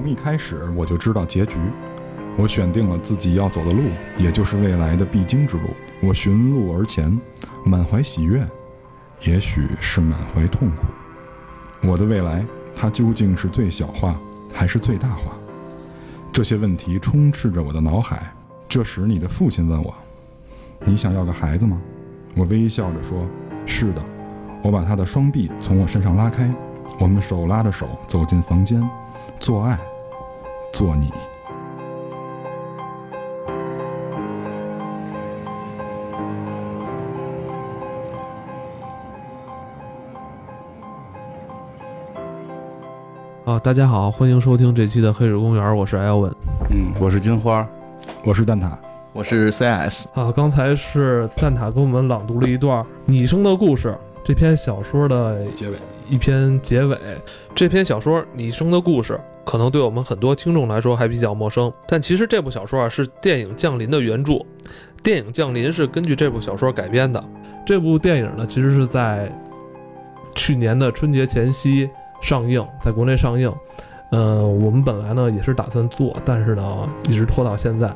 从一开始我就知道结局，我选定了自己要走的路，也就是未来的必经之路。我寻路而前，满怀喜悦，也许是满怀痛苦。我的未来，它究竟是最小化还是最大化？这些问题充斥着我的脑海。这时，你的父亲问我：“你想要个孩子吗？”我微笑着说：“是的。”我把他的双臂从我身上拉开，我们手拉着手走进房间，做爱，做你。啊，大家好，欢迎收听这期的《黑水公园》，我是艾文。嗯，我是金花，我是蛋挞，我是 CS。啊，刚才是蛋挞给我们朗读了一段《你生的故事》这篇小说的结尾，一篇结尾。这篇小说《你生的故事》可能对我们很多听众来说还比较陌生，但其实这部小说啊是电影《降临》的原著，电影《降临》是根据这部小说改编的。这部电影呢，其实是在去年的春节前夕上映，在国内上映。嗯，我们本来呢也是打算做，但是呢一直拖到现在。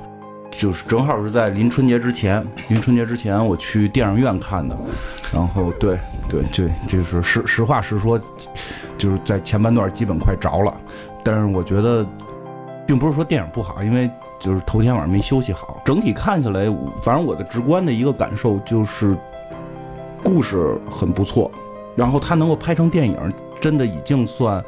就是正好是在临春节之前，临春节之前我去电影院看的，然后对对。对，就是实实话实说，就是在前半段基本快着了，但是我觉得，并不是说电影不好，因为就是头天晚上没休息好，整体看起来，反正我的直观的一个感受就是故事很不错，然后它能够拍成电影，真的已经算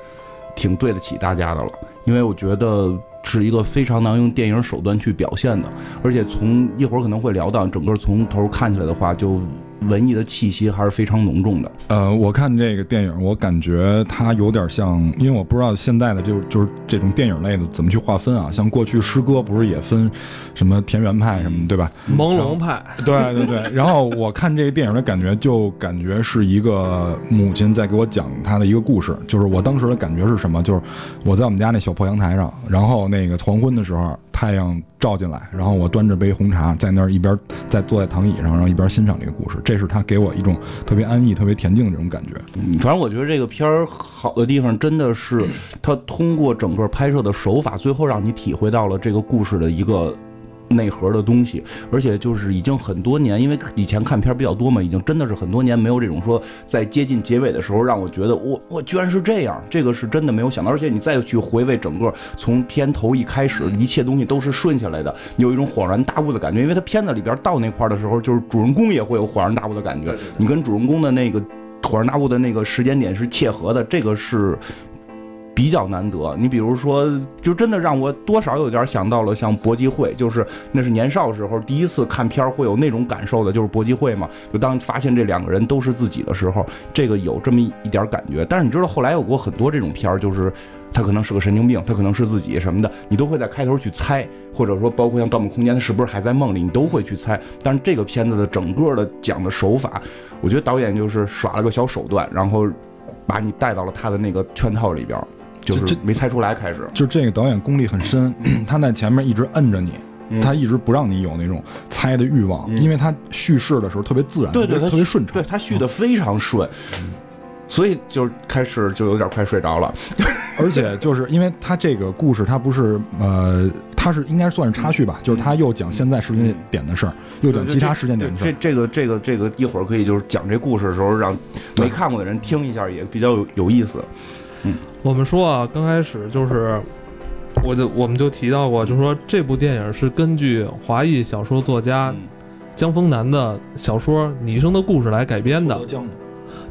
挺对得起大家的了，因为我觉得。是一个非常能用电影手段去表现的，而且从一会儿可能会聊到，整个从头看起来的话，就文艺的气息还是非常浓重的。呃，我看这个电影，我感觉它有点像，因为我不知道现在的就就是这种电影类的怎么去划分啊。像过去诗歌不是也分什么田园派什么，对吧？朦胧派。对对对。然后我看这个电影的感觉，就感觉是一个母亲在给我讲她的一个故事。就是我当时的感觉是什么？就是我在我们家那小破阳台上，然后那。那个黄昏的时候，太阳照进来，然后我端着杯红茶在那儿一边在坐在躺椅上，然后一边欣赏这个故事。这是他给我一种特别安逸、特别恬静的这种感觉。反正我觉得这个片儿好的地方，真的是他通过整个拍摄的手法，最后让你体会到了这个故事的一个。内核的东西，而且就是已经很多年，因为以前看片比较多嘛，已经真的是很多年没有这种说在接近结尾的时候让我觉得我我居然是这样，这个是真的没有想到。而且你再去回味整个从片头一开始，一切东西都是顺下来的，有一种恍然大悟的感觉。因为他片子里边到那块的时候，就是主人公也会有恍然大悟的感觉，你跟主人公的那个恍然大悟的那个时间点是切合的，这个是。比较难得，你比如说，就真的让我多少有点想到了像搏击会，就是那是年少时候第一次看片儿会有那种感受的，就是搏击会嘛。就当发现这两个人都是自己的时候，这个有这么一点感觉。但是你知道后来有过很多这种片儿，就是他可能是个神经病，他可能是自己什么的，你都会在开头去猜，或者说包括像《盗梦空间》，他是不是还在梦里，你都会去猜。但是这个片子的整个的讲的手法，我觉得导演就是耍了个小手段，然后把你带到了他的那个圈套里边。就是没猜出来，开始就这个导演功力很深，他在前面一直摁着你，他一直不让你有那种猜的欲望，因为他叙事的时候特别自然，对对，特别顺畅，对他叙的非常顺，所以就开始就有点快睡着了，而且就是因为他这个故事，他不是呃，他是应该算是插叙吧，就是他又讲现在时间点的事儿，又讲其他时间点的事儿，这这个这个这个一会儿可以就是讲这故事的时候，让没看过的人听一下，也比较有有意思。我们说啊，刚开始就是，我就我们就提到过，就是说这部电影是根据华裔小说作家江峰南的小说《你生的故事》来改编的。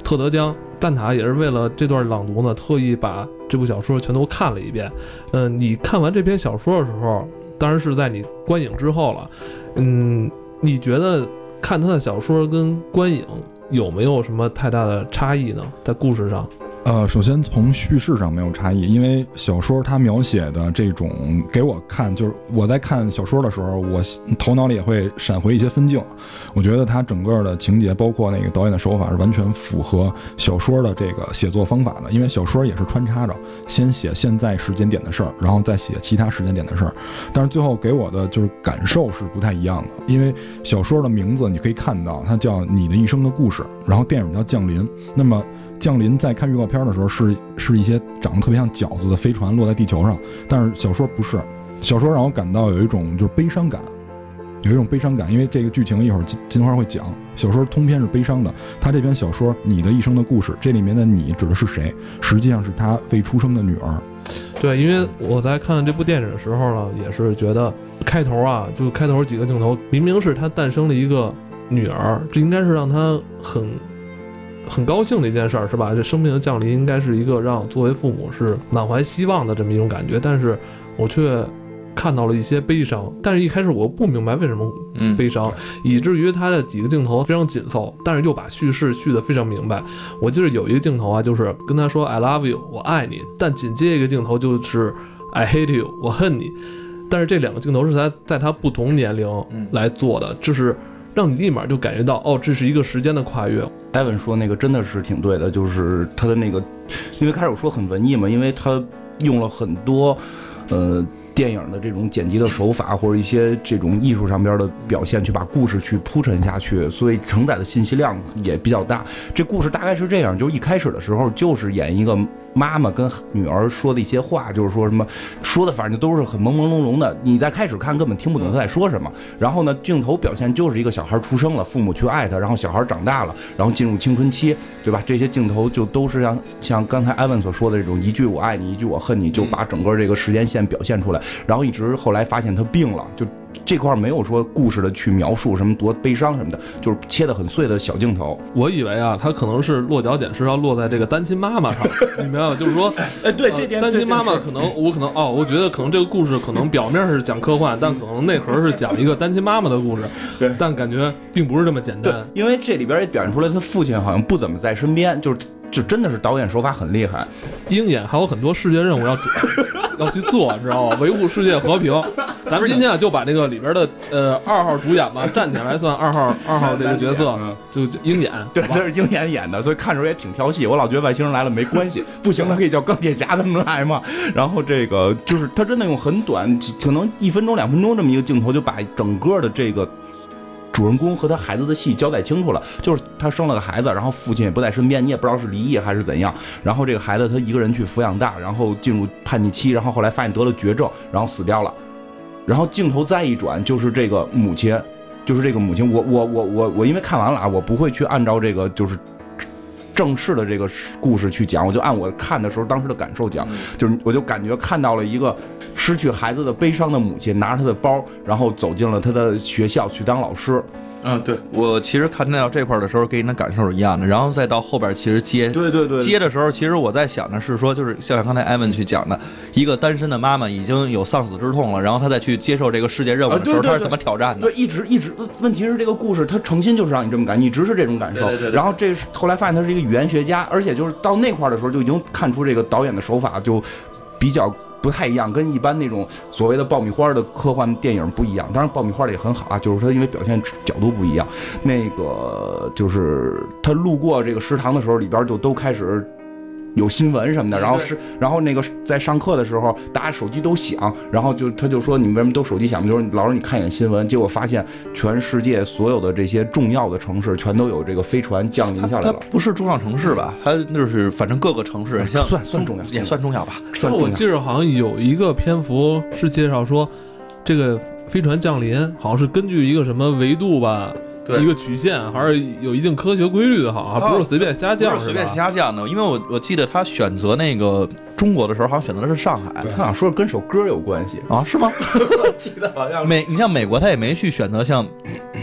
特德江蛋挞也是为了这段朗读呢，特意把这部小说全都看了一遍。嗯，你看完这篇小说的时候，当然是在你观影之后了。嗯，你觉得看他的小说跟观影有没有什么太大的差异呢？在故事上？呃，首先从叙事上没有差异，因为小说它描写的这种给我看，就是我在看小说的时候，我头脑里也会闪回一些分镜。我觉得它整个的情节，包括那个导演的手法，是完全符合小说的这个写作方法的。因为小说也是穿插着，先写现在时间点的事儿，然后再写其他时间点的事儿。但是最后给我的就是感受是不太一样的，因为小说的名字你可以看到，它叫《你的一生的故事》，然后电影叫《降临》。那么降临在看预告片。的时候是是一些长得特别像饺子的飞船落在地球上，但是小说不是，小说让我感到有一种就是悲伤感，有一种悲伤感，因为这个剧情一会儿金金花会讲，小说通篇是悲伤的，他这篇小说《你的一生的故事》，这里面的你指的是谁？实际上是他未出生的女儿。对，因为我在看这部电影的时候呢，也是觉得开头啊，就开头几个镜头，明明是他诞生了一个女儿，这应该是让他很很高兴的一件事儿，是吧？这生命的降临应该是一个让作为父母是满怀希望的这么一种感觉，但是我却看到了一些悲伤。但是一开始我不明白为什么嗯，悲伤，以至于他的几个镜头非常紧凑，但是又把叙事叙得非常明白。我记得有一个镜头啊，就是跟他说 “I love you”，我爱你，但紧接一个镜头就是 “I hate you”，我恨你。但是这两个镜头是在在他不同年龄嗯来做的，就是让你立马就感觉到，哦，这是一个时间的跨越。艾文说那个真的是挺对的，就是他的那个，因为开始我说很文艺嘛，因为他用了很多，呃。电影的这种剪辑的手法，或者一些这种艺术上边的表现，去把故事去铺陈下去，所以承载的信息量也比较大。这故事大概是这样，就是一开始的时候就是演一个妈妈跟女儿说的一些话，就是说什么说的反正都是很朦朦胧胧的，你在开始看根本听不懂他在说什么。然后呢，镜头表现就是一个小孩出生了，父母去爱他，然后小孩长大了，然后进入青春期，对吧？这些镜头就都是像像刚才艾文所说的这种一句我爱你，一句我恨你，就把整个这个时间线表现出来。然后一直后来发现他病了，就这块没有说故事的去描述什么多悲伤什么的，就是切的很碎的小镜头。我以为啊，他可能是落脚点是要落在这个单亲妈妈上，你明白吗？就是说，哎，对呃单亲妈妈可能我可能哦，我觉得可能这个故事可能表面是讲科幻，但可能内核是讲一个单亲妈妈的故事，对但感觉并不是这么简单。，因为这里边也表现出来他父亲好像不怎么在身边，就是就真的是导演手法很厉害。鹰眼还有很多世界任务要要去做，知道吗？维护世界和平。咱们今天啊，就把这个里边的呃二号主演吧，站起来算二号二号这个角色嗯，就就鹰眼，对，好吧他是鹰眼演的，所以看着也挺挑戏。我老觉得外星人来了没关系，不行，他可以叫钢铁侠他们来嘛。然后这个就是他真的用很短，可能一分钟两分钟这么一个镜头，就把整个的这个。主人公和他孩子的戏交代清楚了，就是他生了个孩子，然后父亲也不在身边，你也不知道是离异还是怎样。然后这个孩子他一个人去抚养大，然后进入叛逆期，然后后来发现得了绝症，然后死掉了。然后镜头再一转，就是这个母亲，就是这个母亲。我我我我我因为看完了啊，我不会去按照这个就是正式的这个故事去讲，我就按我看的时候当时的感受讲，就是我就感觉看到了一个失去孩子的悲伤的母亲，拿着她的包，然后走进了她的学校去当老师。嗯，对我其实看到这块的时候，给你的感受是一样的，然后再到后边，其实接对对对，接的时候，其实我在想的是说，就是像刚才艾文去讲的，一个单身的妈妈已经有丧子之痛了，然后她再去接受这个世界任务的时候，她是怎么挑战的对，？一直一直，问题是这个故事它诚心就是让你这么感，你一直是这种感受。然后这是后来发现他是一个语言学家，而且就是到那块的时候就已经看出这个导演的手法就比较不太一样，跟一般那种所谓的爆米花的科幻电影不一样。当然爆米花的也很好啊，就是它因为表现角度不一样。那个就是他路过这个食堂的时候，里边就都开始。有新闻什么的，然后是，然后那个在上课的时候，大家手机都响，然后就他就说你们为什么都手机响？就是老师你看一眼新闻，结果发现全世界所有的这些重要的城市全都有这个飞船降临下来它了，不是重要城市吧？它就是反正各个城市，像算算重要也算重要吧。算重要。我记着好像有一个篇幅是介绍说，这个飞船降临好像是根据一个什么维度吧，对一个曲线，还是有一定科学规律的，好像不是随便瞎降，不是随便吧瞎降的，因为我我记得他选择那个中国的时候，好像选择的是上海他想说跟首歌有关系，啊，是吗？记得好像美，你像美国，他也没去选择像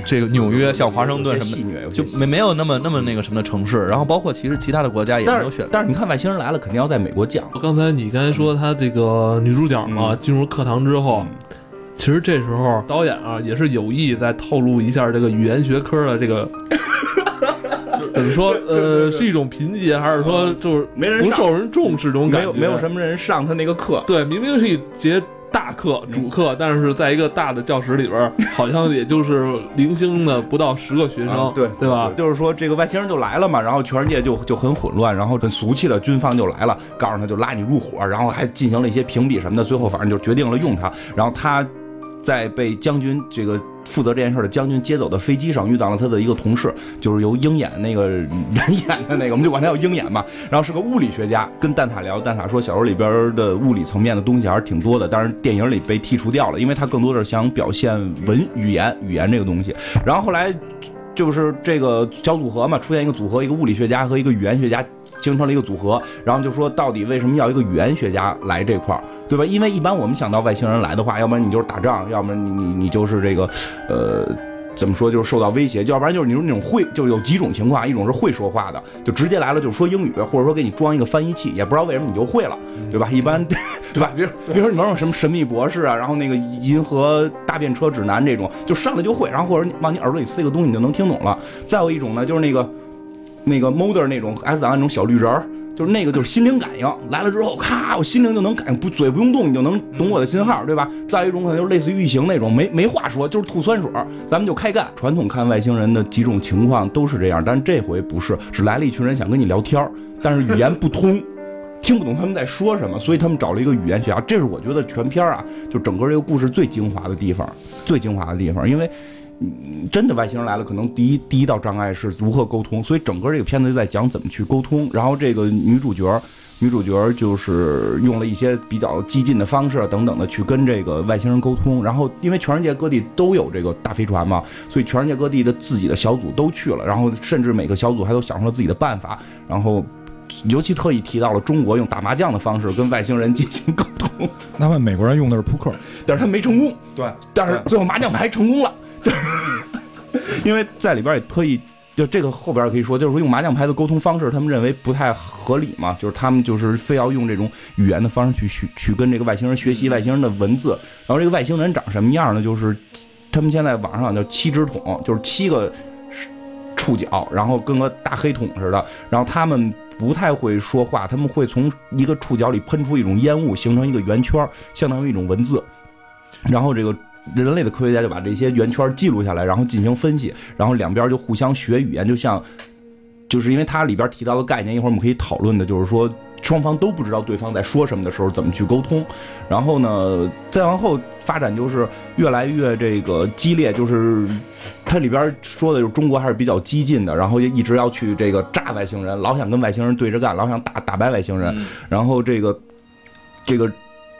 这个纽约、像华盛顿什么就没没有那么那么那个什么的城市。然后包括其实其他的国家也没有选。但是你看外星人来了，肯定要在美国降。刚才你刚才说他这个女主角嘛，嗯进入课堂之后，其实这时候导演啊也是有意在透露一下这个语言学科的这个。怎么说？呃，是一种贫瘠，还是说就是没人上不受人重视这种感觉？没有没有什么人上他那个课，对，明明是一节大课主课，但是在一个大的教室里边，好像也就是零星的不到十个学生，啊对对吧？就是说这个外星人就来了嘛，然后全世界就就很混乱，然后很俗气的军方就来了，告诉他就拉你入伙，然后还进行了一些评比什么的，最后反正就决定了用他，然后他在被将军这个负责这件事的将军接走的飞机上遇到了他的一个同事，就是由鹰眼那个人演的那个，我们就管他叫鹰眼嘛。然后是个物理学家，跟蛋挞聊，蛋挞说小说里边的物理层面的东西还是挺多的，但是电影里被剔除掉了，因为他更多的是想表现文语言语言这个东西。然后后来就是这个小组合嘛，出现一个组合，一个物理学家和一个语言学家。形成了一个组合，然后就说到底为什么要一个语言学家来这块儿，对吧？因为一般我们想到外星人来的话，要不然你就是打仗，要不然你你你就是这个，呃，怎么说就是受到威胁，要不然就是你说那种会，就有几种情况，一种是会说话的，就直接来了就说英语，或者说给你装一个翻译器，也不知道为什么你就会了，对吧？一般 对吧？比如比如说你玩种什么神秘博士啊，然后那个银河大便车指南这种，就上来就会，然后或者往你耳朵里塞个东西你就能听懂了。再有一种呢，就是那个。那个 m o d e r 那种 S 档案那种小绿人儿，就是那个就是心灵感应来了之后，咔，我心灵就能感应，不嘴不用动，你就能懂我的信号，对吧？再一种可能就是类似于异形那种，没没话说，就是吐酸水咱们就开干。传统看外星人的几种情况都是这样，但是这回不是，是来了一群人想跟你聊天但是语言不通，听不懂他们在说什么，所以他们找了一个语言学家。这是我觉得全片啊，就整个这个故事最精华的地方，最精华的地方，因为。真的外星人来了，可能第一第一道障碍是如何沟通，所以整个这个片子就在讲怎么去沟通。然后这个女主角，女主角就是用了一些比较激进的方式等等的去跟这个外星人沟通。然后因为全世界各地都有这个大飞船嘛，所以全世界各地的自己的小组都去了，然后甚至每个小组还都想出了自己的办法。然后尤其特意提到了中国用打麻将的方式跟外星人进行沟通。那么美国人用的是扑克，但是他没成功。对，但是最后麻将牌成功了。对，因为在里边也特意，就这个后边可以说，就是说用麻将牌的沟通方式，他们认为不太合理嘛，就是他们就是非要用这种语言的方式去去去跟这个外星人学习外星人的文字。然后这个外星人长什么样呢？就是他们现在网上叫七只桶，就是七个触角，然后跟个大黑桶似的。然后他们不太会说话，他们会从一个触角里喷出一种烟雾，形成一个圆圈，相当于一种文字。然后这个。人类的科学家就把这些圆圈记录下来，然后进行分析，然后两边就互相学语言，就像，就是因为它里边提到的概念，一会儿我们可以讨论的，就是说双方都不知道对方在说什么的时候怎么去沟通，然后呢，再往后发展就是越来越这个激烈，就是它里边说的就是中国还是比较激进的，然后一直要去这个炸外星人，老想跟外星人对着干，老想打打败外星人，然后这个这个。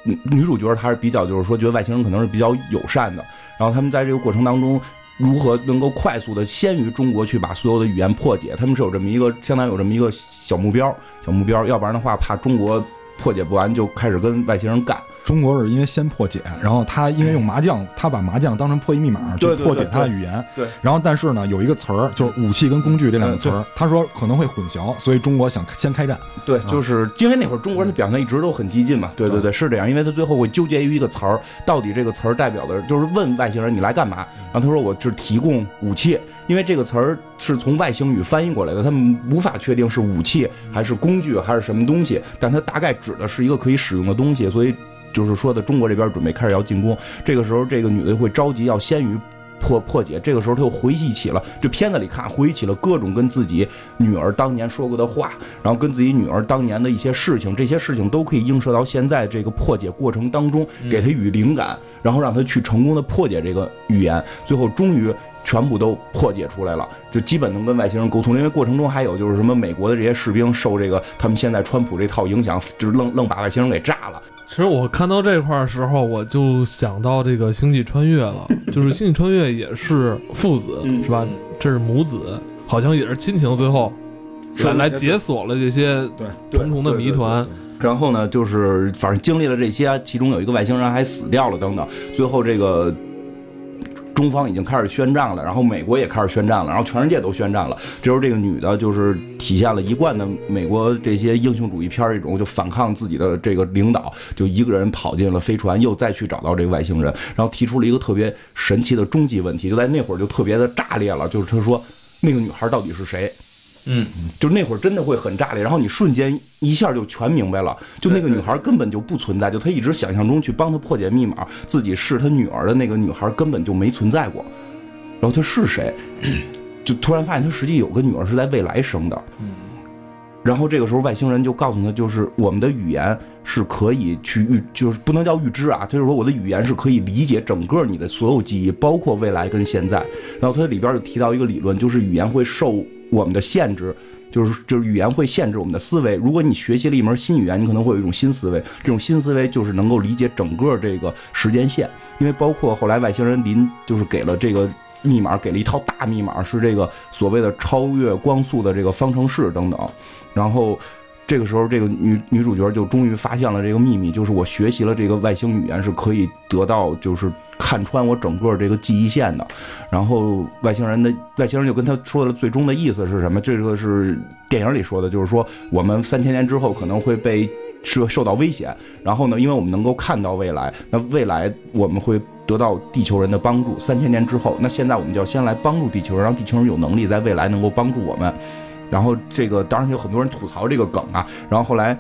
女女主角她是比较，就是说觉得外星人可能是比较友善的，然后他们在这个过程当中，如何能够快速的先于中国去把所有的语言破解？他们是有这么一个，相当于有这么一个小目标，小目标，要不然的话怕中国破解不完，就开始跟外星人干。中国是因为先破解，然后他因为用麻将，他把麻将当成破译密码去破解他的语言。对。然后但是呢，有一个词儿就是武器跟工具这两个词儿，他说可能会混淆，所以中国想先开战。对，就是因为那会儿中国的表现一直都很激进嘛。对对对，是这样，因为他最后会纠结于一个词儿，到底这个词儿代表的，就是问外星人你来干嘛？然后他说我是提供武器，因为这个词儿是从外星语翻译过来的，他们无法确定是武器还是工具还是什么东西，但它大概指的是一个可以使用的东西，所以。就是说的，中国这边准备开始要进攻，这个时候这个女的会着急，要先于破破解。这个时候她又回忆起了这片子里看，回忆起了各种跟自己女儿当年说过的话，然后跟自己女儿当年的一些事情，这些事情都可以映射到现在这个破解过程当中，给她与灵感，然后让他去成功的破解这个语言，最后终于全部都破解出来了，就基本能跟外星人沟通。因为过程中还有就是什么美国的这些士兵受这个他们现在川普这套影响，就是愣愣把外星人给炸了。其实我看到这块儿时候，我就想到这个《星际穿越》了，就是《星际穿越》也是父子是吧？这是母子，好像也是亲情，最后来来解锁了这些对重重的谜团。然后呢，就是反正经历了这些，其中有一个外星人还死掉了等等，最后这个。中方已经开始宣战了，然后美国也开始宣战了，然后全世界都宣战了。这时候，这个女的就是体现了一贯的美国这些英雄主义片儿一种，就反抗自己的这个领导，就一个人跑进了飞船，又再去找到这个外星人，然后提出了一个特别神奇的终极问题，就在那会儿就特别的炸裂了，就是他说那个女孩到底是谁？嗯，就那会儿真的会很炸裂，然后你瞬间一下就全明白了，就那个女孩根本就不存在，就她一直想象中去帮她破解密码，自己是她女儿的那个女孩根本就没存在过，然后她是谁？就突然发现她实际有个女儿是在未来生的，然后这个时候外星人就告诉她，就是我们的语言是可以去预，就是不能叫预知啊，就是说我的语言是可以理解整个你的所有记忆，包括未来跟现在。然后它里边就提到一个理论，就是语言会受我们的限制。就是就是语言会限制我们的思维。如果你学习了一门新语言，你可能会有一种新思维。这种新思维就是能够理解整个这个时间线，因为包括后来外星人临就是给了这个密码，给了一套大密码，是这个所谓的超越光速的这个方程式等等。然后这个时候，这个女女主角就终于发现了这个秘密，就是我学习了这个外星语言是可以得到就是。看穿我整个这个记忆线的，然后外星人的外星人就跟他说的最终的意思是什么？这个是电影里说的，就是说我们三千年之后可能会被受受到危险，然后呢，因为我们能够看到未来，那未来我们会得到地球人的帮助。三千年之后，那现在我们就要先来帮助地球人，让地球人有能力在未来能够帮助我们。然后这个当然有很多人吐槽这个梗啊，然后后来。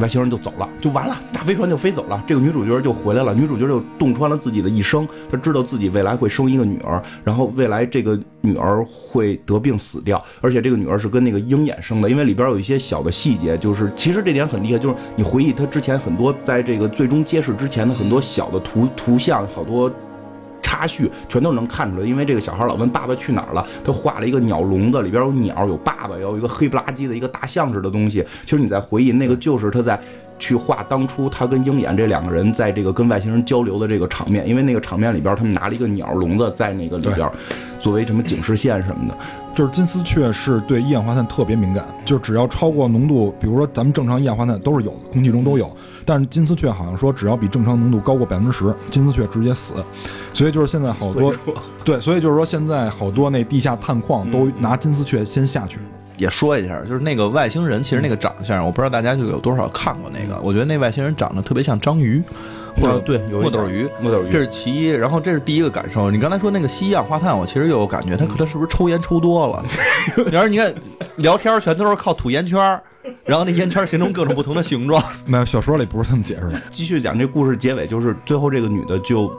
外星人就走了，就完了，大飞船就飞走了，这个女主角就回来了。女主角就洞穿了自己的一生，她知道自己未来会生一个女儿，然后未来这个女儿会得病死掉，而且这个女儿是跟那个鹰眼生的。因为里边有一些小的细节，就是其实这点很厉害，就是你回忆她之前很多在这个最终揭示之前的很多小的图图像，好多。插叙全都能看出来，因为这个小孩老问爸爸去哪儿了，他画了一个鸟笼子，里边有鸟，有爸爸，有一个黑不拉几的一个大象似的东西。其实你在回忆，那个就是他在去画当初他跟鹰眼这两个人在这个跟外星人交流的这个场面，因为那个场面里边他们拿了一个鸟笼子在那个里边，作为什么警示线什么的。就是金丝雀是对一氧化碳特别敏感，就只要超过浓度，比如说咱们正常一氧化碳都是有的，空气中都有。但是金丝雀好像说，只要比正常浓度高过百分之十，金丝雀直接死。所以就是现在好多，对，所以就是说现在好多那地下探矿都拿金丝雀先下去。也说一下，就是那个外星人，其实那个长相，我不知道大家就有多少看过那个。我觉得那外星人长得特别像章鱼，或者对墨斗鱼，墨斗鱼，这是其一。然后这是第一个感受。你刚才说那个吸一氧化碳，我其实又有感觉，他可能是不是抽烟抽多了？然后你看聊天全都是靠吐烟圈儿。然后那烟圈形成各种不同的形状。没有小说里不是这么解释的。继续讲这故事结尾，就是最后这个女的就，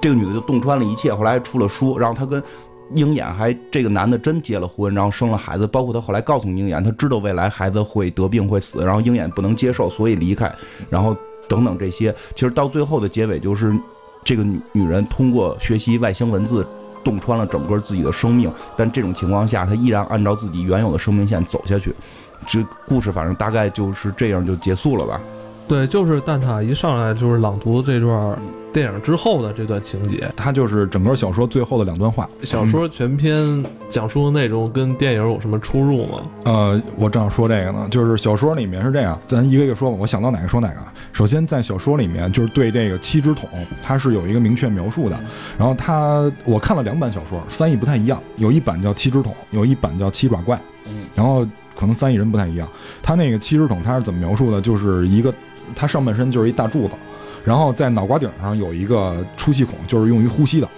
这个女的就洞穿了一切。后来出了书，然后她跟鹰眼还这个男的真结了婚，然后生了孩子。包括她后来告诉鹰眼，她知道未来孩子会得病会死，然后鹰眼不能接受，所以离开。然后等等这些，其实到最后的结尾就是这个女女人通过学习外星文字，洞穿了整个自己的生命。但这种情况下，他依然按照自己原有的生命线走下去。这故事反正大概就是这样就结束了吧？对，就是蛋挞一上来就是朗读这段电影之后的这段情节，它就是整个小说最后的两段话。小说全篇讲述的内容跟电影有什么出入吗？呃，我正要说这个呢，就是小说里面是这样，咱一个一个说吧，我想到哪个说哪个。首先在小说里面，就是对这个七只桶，它是有一个明确描述的。然后它，我看了两版小说，翻译不太一样，有一版叫七只桶，有一版叫七爪怪。然后。可能翻译人不太一样，他那个七只桶他是怎么描述的？就是一个，他上半身就是一大柱子，然后在脑瓜顶上有一个出气孔，就是用于呼吸的。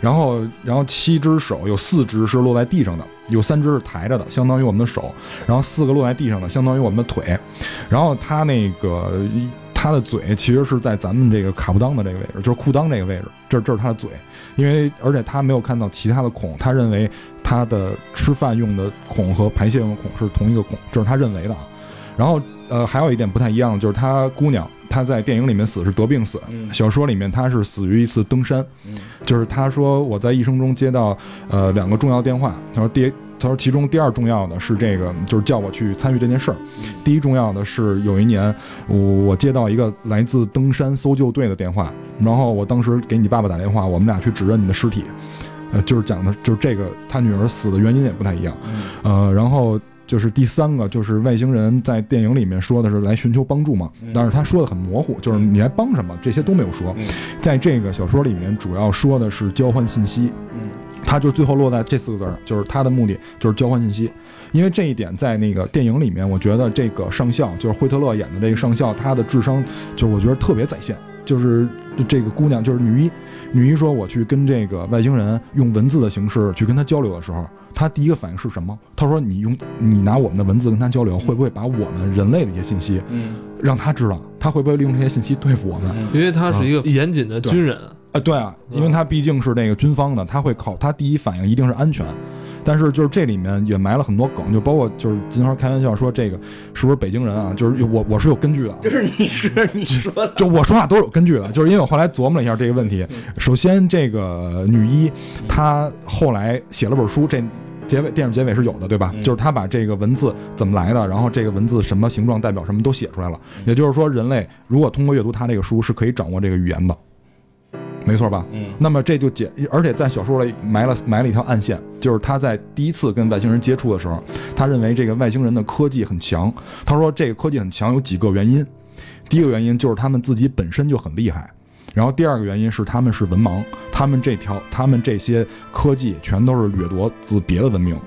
然后，然后七只手有四只是落在地上的，有三只是抬着的，相当于我们的手。然后四个落在地上的，相当于我们的腿。然后他那个他的嘴其实是在咱们这个卡布裆的这个位置，就是裤裆这个位置，这这是他的嘴。因为而且他没有看到其他的孔，他认为他的吃饭用的孔和排泄用的孔是同一个孔，这是他认为的啊。然后呃，还有一点不太一样，就是他姑娘，她在电影里面死是得病死，小说里面他是死于一次登山。就是他说我在一生中接到呃两个重要电话，他说第。他说：“其中第二重要的是这个，就是叫我去参与这件事儿。第一重要的是有一年，我我接到一个来自登山搜救队的电话，然后我当时给你爸爸打电话，我们俩去指认你的尸体。呃，就是讲的，就是这个他女儿死的原因也不太一样。呃，然后就是第三个，就是外星人在电影里面说的是来寻求帮助嘛，但是他说的很模糊，就是你来帮什么，这些都没有说。在这个小说里面，主要说的是交换信息。”他就最后落在这四个字儿，就是他的目的就是交换信息，因为这一点在那个电影里面，我觉得这个上校就是惠特勒演的这个上校，他的智商就我觉得特别在线。就是这个姑娘，就是女一，女一说我去跟这个外星人用文字的形式去跟他交流的时候，他第一个反应是什么？他说你用你拿我们的文字跟他交流，会不会把我们人类的一些信息，嗯，让他知道？他会不会利用这些信息对付我们？因为他是一个严谨的军人。啊，对啊，因为他毕竟是那个军方的，他会考，他第一反应一定是安全。但是就是这里面也埋了很多梗，就包括就是金花开玩笑说这个是不是北京人啊？就是我我是有根据的，就是你是你说的，就我说话都是有根据的，就是因为我后来琢磨了一下这个问题。首先，这个女一她后来写了本书，这结尾电影结尾是有的，对吧？嗯就是她把这个文字怎么来的，然后这个文字什么形状代表什么都写出来了。也就是说，人类如果通过阅读他这个书，是可以掌握这个语言的，没错吧？嗯那么这就解，而且在小说里埋了埋了一条暗线，就是他在第一次跟外星人接触的时候，他认为这个外星人的科技很强。他说这个科技很强有几个原因，第一个原因就是他们自己本身就很厉害，然后第二个原因是他们是文盲，他们这条他们这些科技全都是掠夺自别的文明。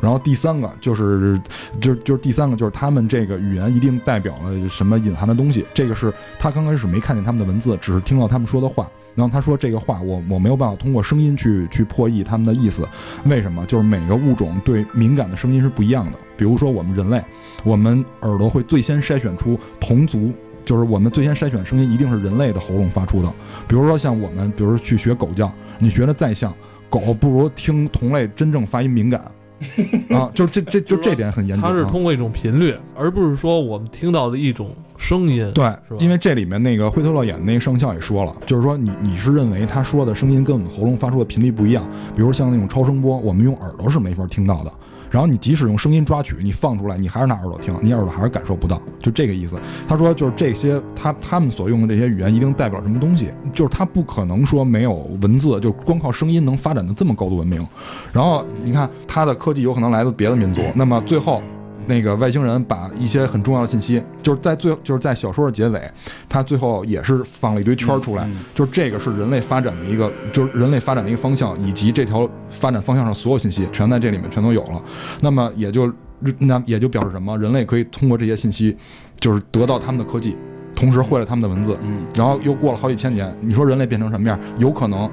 然后第三个就是，就就是第三个就是他们这个语言一定代表了什么隐含的东西。这个是他刚开始没看见他们的文字，只是听到他们说的话。然后他说这个话我我没有办法通过声音去去破译他们的意思，为什么？就是每个物种对敏感的声音是不一样的。比如说我们人类，我们耳朵会最先筛选出同族。就是我们最先筛选声音一定是人类的喉咙发出的，比如说像我们，比如去学狗叫，你学的再像，狗不如听同类真正发音敏感，啊，就这这就这点很严谨、啊。它是通过一种频率，而不是说我们听到的一种声音。对是吧，因为这里面那个惠特勒演的那个上校也说了，就是说你你是认为他说的声音跟我们喉咙发出的频率不一样，比如像那种超声波，我们用耳朵是没法听到的。然后你即使用声音抓取，你放出来，你还是拿耳朵听，你耳朵还是感受不到，就这个意思。他说就是这些他他们所用的这些语言一定代表什么东西，就是他不可能说没有文字，就光靠声音能发展的这么高度文明。然后你看他的科技有可能来自别的民族，那么最后。那个外星人把一些很重要的信息，就是在最就是在小说的结尾，他最后也是放了一堆圈儿出来，嗯就是这个是人类发展的一个，就是人类发展的一个方向，以及这条发展方向上所有信息全在这里面全都有了。那么也就那也就表示什么？人类可以通过这些信息，就是得到他们的科技，同时会了他们的文字，嗯，然后又过了好几千年，你说人类变成什么样？有可能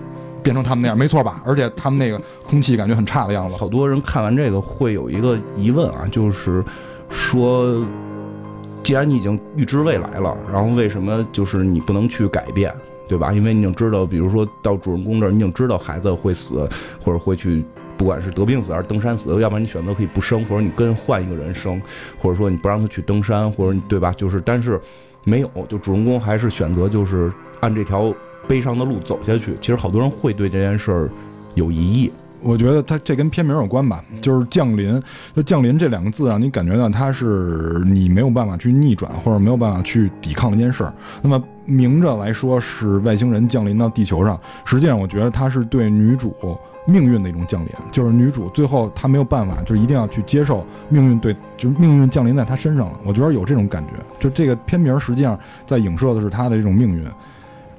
变成他们那样，没错吧？而且他们那个空气感觉很差的样子。好多人看完这个会有一个疑问啊，就是说，既然你已经预知未来了，然后为什么就是你不能去改变，对吧？因为你已经知道，比如说到主人公这儿，你已经知道孩子会死，或者会去。不管是得病死还是登山死，要不然你选择可以不生，或者你跟换一个人生，或者说你不让他去登山，或者对吧？就是，但是没有，就主人公还是选择就是按这条悲伤的路走下去。其实好多人会对这件事儿有疑义，我觉得它这跟片名有关吧，就是降临，就降临这两个字让你感觉到它是你没有办法去逆转或者没有办法去抵抗的一件事儿。那么明着来说是外星人降临到地球上，实际上我觉得它是对女主命运的一种降临，就是女主最后她没有办法，就一定要去接受命运对，就是命运降临在她身上了。我觉得有这种感觉，就这个片名实际上在影射的是她的这种命运，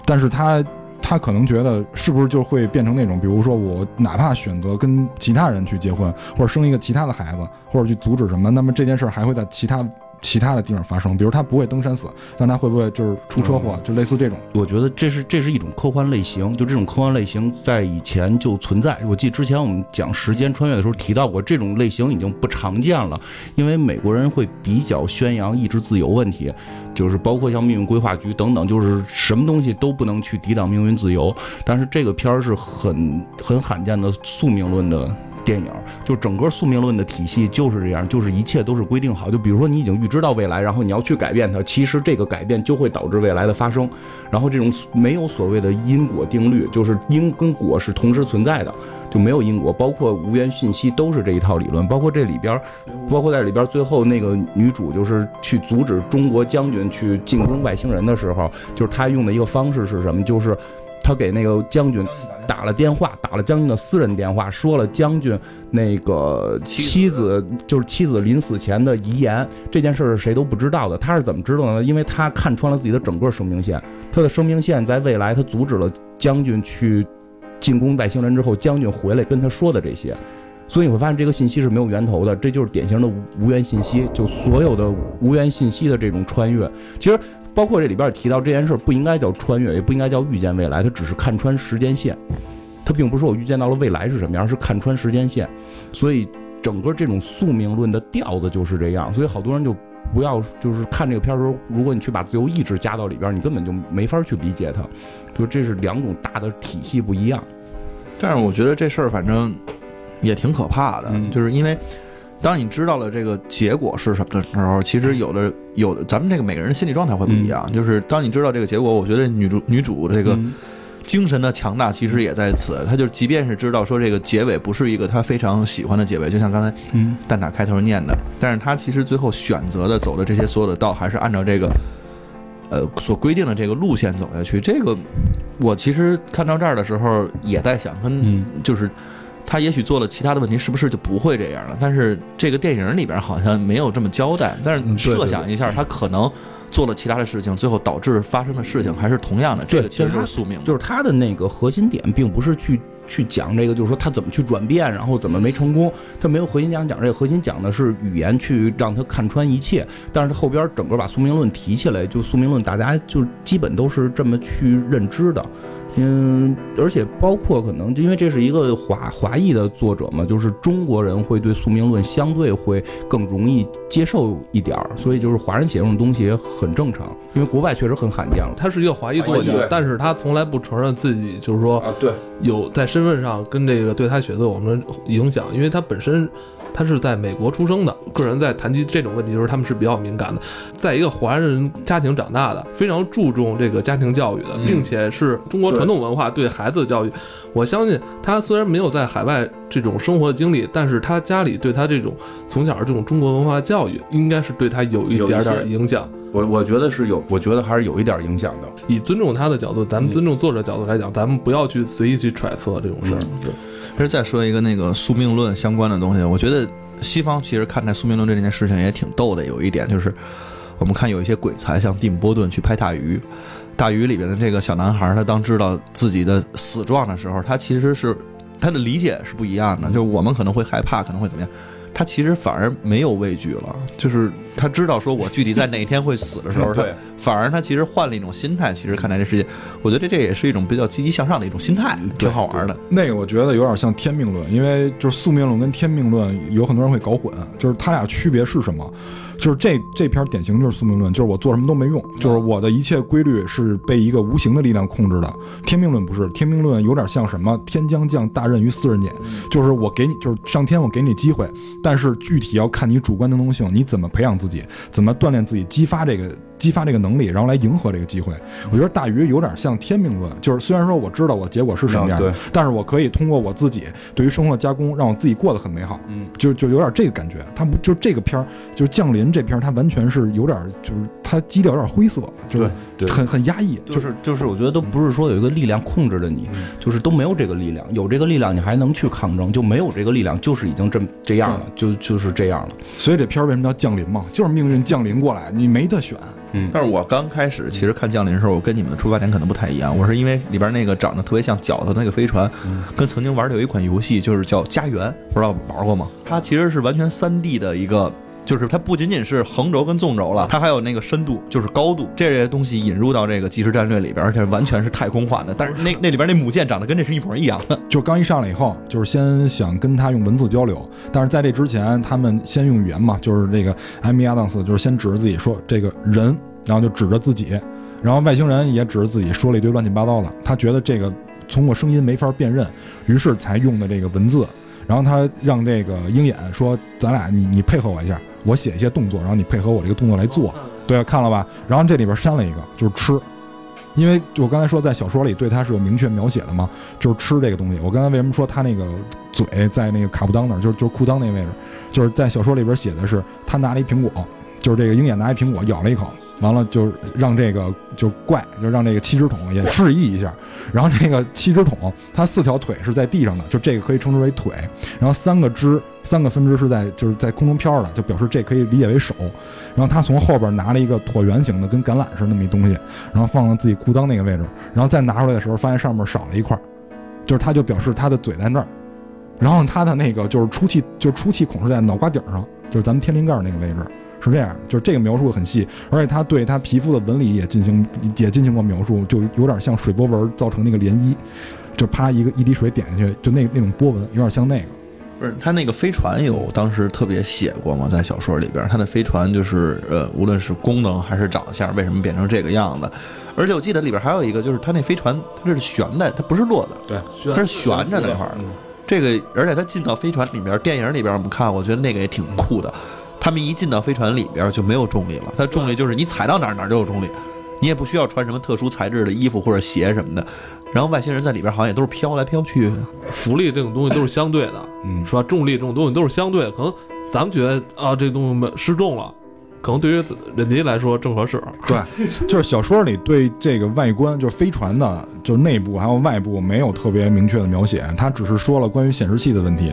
但是他。他可能觉得是不是就会变成那种，比如说我哪怕选择跟其他人去结婚，或者生一个其他的孩子，或者去阻止什么，那么这件事儿还会在其他其他的地方发生。比如他不会登山死，但他会不会就是出车祸，就类似这种。我觉得这是这是一种科幻类型，就这种科幻类型在以前就存在。我记得之前我们讲时间穿越的时候提到过，这种类型已经不常见了，因为美国人会比较宣扬意志自由问题，就是包括像命运规划局等等，就是什么东西都不能去抵挡命运自由。但是这个片儿是很很罕见的宿命论的。电影就整个宿命论的体系就是这样，就是一切都是规定好。就比如说你已经预知到未来，然后你要去改变它，其实这个改变就会导致未来的发生。然后这种没有所谓的因果定律，就是因跟果是同时存在的，就没有因果。包括无缘信息都是这一套理论。包括这里边，包括在里边最后那个女主就是去阻止中国将军去进攻外星人的时候，就是她用的一个方式是什么？就是她给那个将军。打了电话，打了将军的私人电话，说了将军那个妻子就是妻子临死前的遗言。这件事是谁都不知道的。他是怎么知道呢？因为他看穿了自己的整个生命线。他的生命线在未来，他阻止了将军去进攻外星人之后，将军回来跟他说的这些。所以你会发现这个信息是没有源头的，这就是典型的无无源信息。就所有的无源信息的这种穿越，其实。包括这里边提到这件事不应该叫穿越，也不应该叫预见未来，它只是看穿时间线。它并不是我预见到了未来是什么样，而是看穿时间线。所以整个这种宿命论的调子就是这样。所以好多人就不要就是看这个片儿的时候，如果你去把自由意志加到里边，你根本就没法去理解它。就这是两种大的体系不一样。但是我觉得这事儿反正也挺可怕的，嗯就是因为当你知道了这个结果是什么的时候，其实有的有的咱们这个每个人心理状态会不一样。就是当你知道这个结果，我觉得女主女主这个嗯精神的强大其实也在此。他就即便是知道说这个结尾不是一个他非常喜欢的结尾，就像刚才嗯蛋挞开头念的，但是他其实最后选择的走的这些所有的道，还是按照这个。呃，所规定的这个路线走下去，这个我其实看到这儿的时候也在想，跟嗯就是他也许做了其他的问题，是不是就不会这样了？但是这个电影里边好像没有这么交代。但是设想一下，他可能做了其他的事情，最后导致发生的事情还是同样的。这个其实就是宿命。就是他的那个核心点，并不是去去讲这个，就是说他怎么去转变，然后怎么没成功，他没有核心讲讲这个，核心讲的是语言去让他看穿一切。但是他后边整个把宿命论提起来，就宿命论大家就基本都是这么去认知的。嗯，而且包括可能，因为这是一个华华裔的作者嘛，就是中国人会对宿命论相对会更容易接受一点儿，所以就是华人写这种东西也很正常，因为国外确实很罕见了。他是一个华裔作家，但是他从来不承认自己就是说啊，对，有在身份上跟这个对他写作有什么影响，因为他本身他是在美国出生的，个人在谈及这种问题的时候，他们是比较敏感的，在一个华人家庭长大的，非常注重这个家庭教育的，嗯并且是中国传统文化对孩子的教育。我相信他虽然没有在海外这种生活的经历，但是他家里对他这种从小的这种中国文化教育，应该是对他有一点点影响。我我觉得是有，我觉得还是有一点影响的。以尊重他的角度，咱们尊重作者角度来讲，咱们不要去随意去揣测这种事儿。对。其实再说一个那个宿命论相关的东西，我觉得西方其实看待宿命论这件事情也挺逗的。有一点就是，我们看有一些鬼才，像蒂姆·波顿去拍《大鱼》，《大鱼》里边的这个小男孩，他当知道自己的死状的时候，他其实是他的理解是不一样的。就是我们可能会害怕，可能会怎么样，他其实反而没有畏惧了。就是他知道说我具体在哪一天会死的时候，他对反而他其实换了一种心态，其实看待这世界，我觉得这也是一种比较积极向上的一种心态，挺好玩的。那个我觉得有点像天命论，因为就是宿命论跟天命论有很多人会搞混，就是他俩区别是什么？就是这这篇典型就是宿命论，就是我做什么都没用，就是我的一切规律是被一个无形的力量控制的。天命论不是，天命论有点像什么？天将降大任于斯人也，就是我给你，就是上天我给你机会，但是具体要看你主观能动性，你怎么培养自己，怎么锻炼自己，激发这个激发这个能力，然后来迎合这个机会。我觉得大鱼有点像天命论，就是虽然说我知道我结果是什么样但是我可以通过我自己对于生活的加工，让我自己过得很美好。嗯，就就有点这个感觉。他不就这个片儿，就是降临这片儿，它完全是有点儿，就是它基调有点灰色，就是对对很很压抑，就是就是，我觉得都不是说有一个力量控制着你，就是都没有这个力量。有这个力量，你还能去抗争；就没有这个力量，就是已经这这样了，就就是这样了。所以这片儿为什么叫降临嘛？就是命运降临过来，你没得选。但是我刚开始其实看《降临》的时候，我跟你们的出发点可能不太一样。我是因为里边那个长得特别像饺子那个飞船，跟曾经玩的有一款游戏就是叫《家园》，不知道玩过吗？它其实是完全三 D 的一个。就是它不仅仅是横轴跟纵轴了，它还有那个深度，就是高度这些东西引入到这个即时战略里边，而且完全是太空化的。但是那那里边那母舰长得跟这是一模一样的。就刚一上来以后，就是先想跟他用文字交流，但是在这之前，他们先用语言嘛，就是这个艾米亚当斯就是先指着自己说这个人，然后就指着自己，然后外星人也指着自己说了一堆乱七八糟的，他觉得这个通过声音没法辨认，于是才用的这个文字。然后他让这个鹰眼说：“咱俩你你配合我一下，我写一些动作，然后你配合我这个动作来做。”对，看了吧？然后这里边删了一个，就是吃，因为就我刚才说，在小说里对他是有明确描写的嘛，就是吃这个东西。我刚才为什么说他那个嘴在那个卡布裆那儿，就是就是裤裆那位置，就是在小说里边写的是他拿了一苹果，就是这个鹰眼拿一苹果咬了一口，完了就让这个就怪，就让这个七只桶也示意一下，然后这个七只桶它四条腿是在地上的，就这个可以称之为腿，然后三个肢三个分支是在就是在空中飘着的，就表示这可以理解为手。然后他从后边拿了一个椭圆形的跟橄榄似的那么一东西，然后放到自己裤裆那个位置，然后再拿出来的时候发现上面少了一块，就是他就表示他的嘴在那儿，然后他的那个就是出气就出气孔是在脑瓜顶上，就是咱们天灵盖那个位置。是这样，就是这个描述很细，而且他对他皮肤的纹理也进行也进行过描述，就有点像水波纹造成那个涟漪，就啪一个一滴水点下去，就那那种波纹，有点像那个。不是他那个飞船有当时特别写过吗？在小说里边，他的飞船就是呃，无论是功能还是长相，为什么变成这个样子？而且我记得里边还有一个，就是他那飞船它是悬的，它不是落的，对，它是悬着那块儿。这个，而且他进到飞船里边，电影里边我们看，我觉得那个也挺酷的。他们一进到飞船里边就没有重力了，它重力就是你踩到哪儿哪儿都有重力，你也不需要穿什么特殊材质的衣服或者鞋什么的。然后外星人在里边好像也都是飘来飘去，浮力这种东西都是相对的，嗯是吧？重力这种东西都是相对的，可能咱们觉得啊，这东西没失重了，可能对于人家来说正合适。对，就是小说里对这个外观，就是飞船的，就是内部还有外部没有特别明确的描写，他只是说了关于显示器的问题，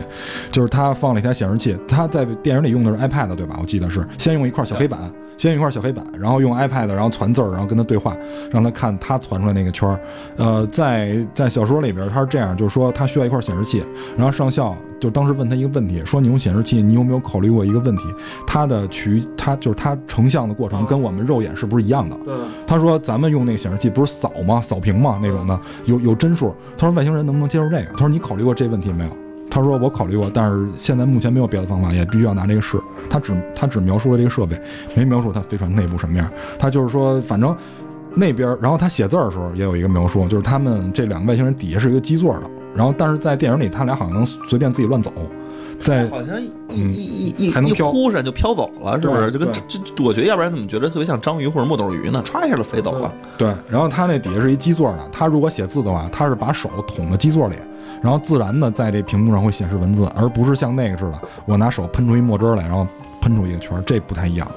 就是他放了一台显示器，他在电影里用的是 iPad 对吧？我记得是先用一块小黑板，先用一块小黑板，然后用 iPad，然后传字儿，然后跟他对话，让他看他传出来那个圈儿。呃，在在小说里边他是这样，就是说他需要一块显示器，然后上校就当时问他一个问题，说你用显示器，你有没有考虑过一个问题？它的取它就是它成像的过程跟我们肉眼是不是一样的？对，他说咱们用那个显示器不是扫吗？扫屏吗？那种的有有帧数。他说外星人能不能接受这个？他说你考虑过这问题没有？他说我考虑过，但是现在目前没有别的方法，也必须要拿这个试。他只他只描述了这个设备，没描述它飞船内部什么样。他就是说，反正那边，然后他写字儿的时候也有一个描述，就是他们这两个外星人底下是一个基座的，然后但是在电影里他俩好像能随便自己乱走，在好像一嗯一一一忽闪就飘走了，是不是？就跟对这这，我觉得要不然怎么觉得特别像章鱼或者墨斗鱼呢？歘一下就飞走了。对，然后他那底下是一基座的，他如果写字的话，他是把手捅到基座里，然后自然的在这屏幕上会显示文字，而不是像那个似的，我拿手喷出一墨汁儿来，然后喷出一个圈儿，这不太一样。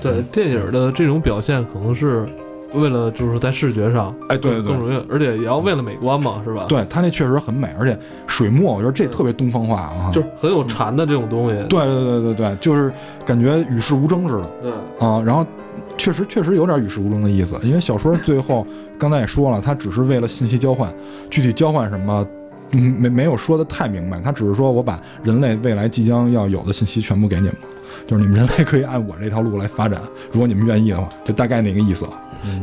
对，电影的这种表现可能是为了就是在视觉上哎，对对对。更容易，而且也要为了美观嘛，是吧？，对它那确实很美，而且水墨，我觉得这特别东方化啊。就是很有禅的这种东西。对对对对对，就是感觉与世无争似的。对，啊，然后确实确实有点与世无争的意思，因为小说最后刚才也说了，它只是为了信息交换，具体交换什么，嗯，没没有说的太明白，他只是说我把人类未来即将要有的信息全部给你们了，就是你们人类可以按我这条路来发展，如果你们愿意的话，就大概那个意思。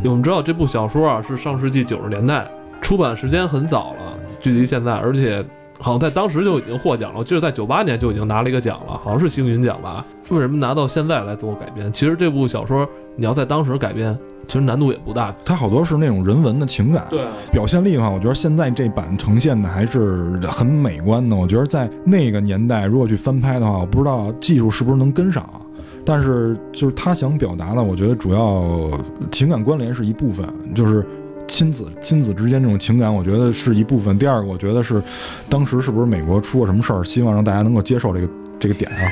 我们知道这部小说啊是上世纪九十年代出版时间很早了，距离现在，而且好像在当时就已经获奖了，我记得在九八年就已经拿了一个奖了，好像是星云奖吧。为什么拿到现在来做改编？其实这部小说你要在当时改编，其实难度也不大。它好多是那种人文的情感，对，表现力的话，我觉得现在这版呈现的还是很美观的。我觉得在那个年代，如果去翻拍的话，我不知道技术是不是能跟上啊。但是就是他想表达的，我觉得主要情感关联是一部分，就是亲子亲子之间这种情感，我觉得是一部分。第二个，我觉得是当时是不是美国出过什么事儿，希望让大家能够接受这个 这个点啊，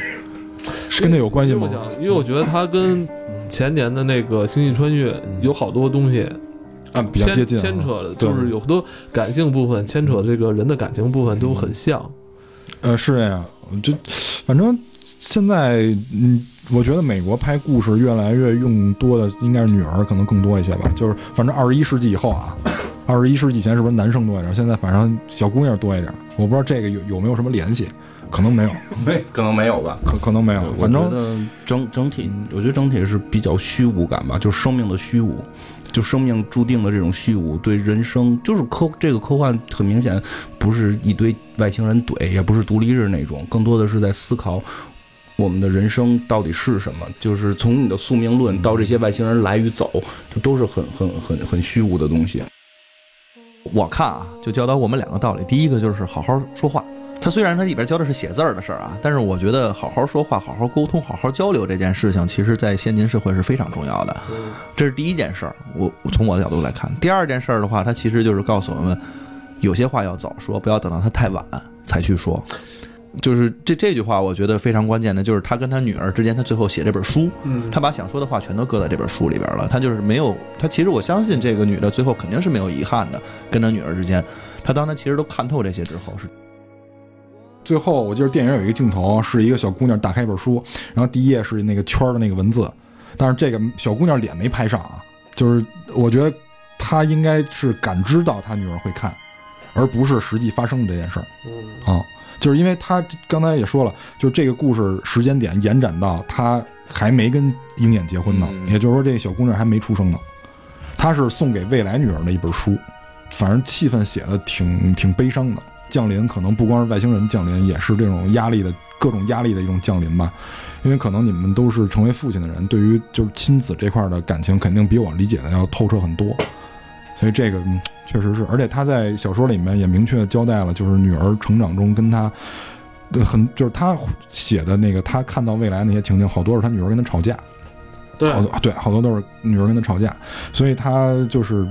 是跟这有关系吗因为我？觉得它跟前年的那个《星际穿越》有好多东西啊，比较接近啊，牵扯的，就是有很多感性部分牵扯这个人的感情部分都很像。呃，是这样，就反正现在，嗯，我觉得美国拍故事越来越用多的应该是女儿可能更多一些吧。就是反正二十一世纪以后啊，二十一世纪以前是不是男生多一点？现在反正小姑娘多一点。我不知道这个有有没有什么联系，可能没有，没 可能没有吧？可可能没有。我反正觉得整整体，我觉得整体是比较虚无感吧，就是生命的虚无，就生命注定的这种虚无，对人生就是科这个科幻很明显不是一堆外星人怼，也不是独立日那种，更多的是在思考我们的人生到底是什么，就是从你的宿命论到这些外星人来与走，这都是很很很很虚无的东西。我看啊，就教导我们两个道理。第一个就是好好说话。它虽然它里边教的是写字儿的事儿啊，但是我觉得好好说话、好好沟通、好好交流这件事情，其实在先进社会是非常重要的。这是第一件事儿。我我从我的角度来看，第二件事儿的话，它其实就是告诉我们，有些话要早说，不要等到它太晚才去说。就是这这句话，我觉得非常关键的，就是他跟他女儿之间，他最后写这本书，嗯，他把想说的话全都搁在这本书里边了。他就是没有，他其实我相信这个女的最后肯定是没有遗憾的，跟他女儿之间，他当他其实都看透这些之后，是最后我记得电影有一个镜头，是一个小姑娘打开一本书，然后第一页是那个圈的那个文字，但是这个小姑娘脸没拍上啊，就是我觉得她应该是感知到她女儿会看，而不是实际发生的这件事儿。嗯啊，就是因为他刚才也说了，就是这个故事时间点延展到他还没跟鹰眼结婚呢，嗯也就是说这个小姑娘还没出生呢。他是送给未来女儿的一本书，反正气氛写的挺挺悲伤的。降临可能不光是外星人降临，也是这种压力的各种压力的一种降临吧。因为可能你们都是成为父亲的人，对于就是亲子这块的感情，肯定比我理解的要透彻很多。所以这个嗯确实是，而且他在小说里面也明确地交代了，就是女儿成长中跟他。呃很就是他写的那个，他看到未来那些情景，好多是他女儿跟他吵架，对好多对，好多都是女儿跟他吵架，所以他就是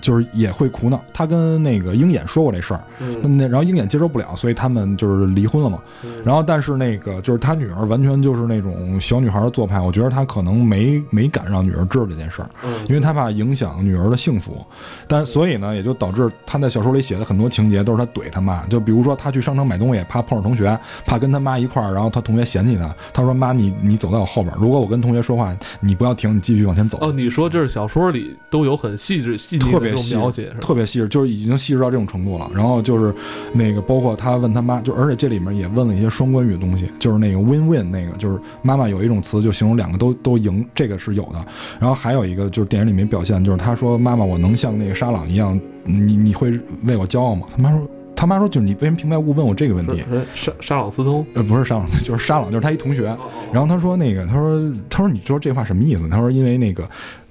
就是也会苦恼。他跟那个鹰眼说过这事儿，那嗯那然后鹰眼接受不了，所以他们就是离婚了嘛。然后但是那个就是他女儿完全就是那种小女孩的做派，我觉得他可能没没敢让女儿知道这件事儿，嗯因为他怕影响女儿的幸福。但是所以呢，也就导致他在小说里写的很多情节都是他怼他妈，就比如说他去商场买东西，怕碰上同学，怕跟他妈一块儿，然后他同学嫌弃他，他说妈你你走在我后边，如果我跟同学说话，你不要停，你继续往前走。哦，你说这是小说里都有很细致细腻的这种特别细描写，是吧？特别细致，就是已经细致到这种程度了。然后就是那个，包括他问他妈，就而且这里面也问了一些双关语的东西，就是那个 win win 那个，就是妈妈有一种词就形容两个都都赢，这个是有的。然后还有一个就是电影里面表现，就是他说妈妈，我能像那个沙朗一样，你你会为我骄傲吗？他妈说。他妈说：“就是你为什么平白无故问我这个问题？沙沙朗斯通，呃，不是沙朗，就是沙朗，就是他一同学。然后他说那个，他说他说你说这话什么意思？他说因为那个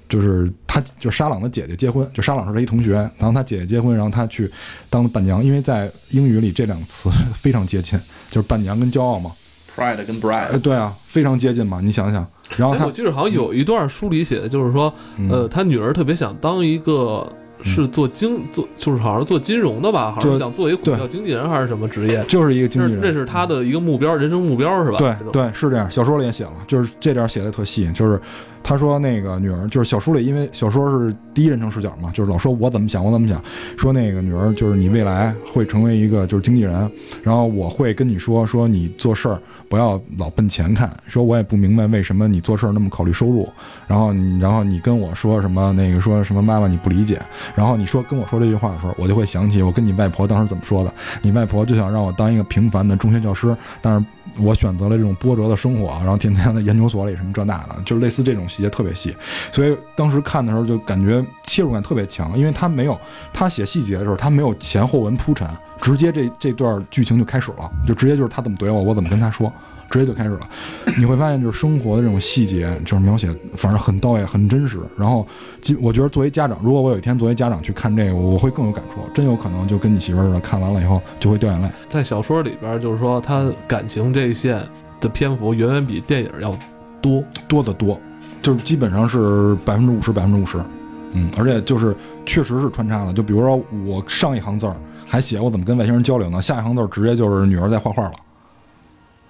就是他就是沙朗的姐姐结婚，就沙朗是他一同学，然后他姐姐结婚，然后他去当伴娘，因为在英语里这两个词非常接近，就是伴娘跟骄傲嘛。，pride 跟呃，bride，对啊，非常接近嘛，你想想。然后哎，他我记得好像有一段书里写的，就是说，嗯呃，他女儿特别想当一个是做经做，就是好像做金融的吧，好像想做一个股票经纪人还是什么职业，就是一个经纪人，这这是他的一个目标，人生目标是吧？对，对，是这样。小说里也写了，就是这点写的特细，就是他说那个女儿，就是小说里，因为小说是第一人称视角嘛，就是老说我怎么想，我怎么想，说那个女儿就是你未来会成为一个就是经纪人，然后我会跟你说说你做事儿不要老奔钱看，说我也不明白为什么你做事儿那么考虑收入，然后你然后你跟我说什么那个说什么妈妈你不理解，然后你说跟我说这句话的时候，我就会想起我跟你外婆当时怎么说的，你外婆就想让我当一个平凡的中学教师，但是我选择了这种波折的生活，然后天天在研究所里什么这那的，就是类似这种细节特别细，所以当时看的时候就感觉切入感特别强，因为他没有他写细节的时候，他没有前后文铺陈，直接这这段剧情就开始了，就直接就是他怎么怼我，我怎么跟他说。直接就开始了，你会发现就是生活的这种细节，就是描写，反正很到位，很真实。然后，基我觉得作为家长，如果我有一天作为家长去看这个，我会更有感触，真有可能就跟你媳妇儿似的，看完了以后就会掉眼泪。在小说里边，就是说他感情这一线的篇幅远远比电影要多。多得多，就是基本上是百分之五十，百分之五十，嗯，而且就是确实是穿插的。就比如说我上一行字儿还写我怎么跟外星人交流呢，下一行字儿直接就是女儿在画画了，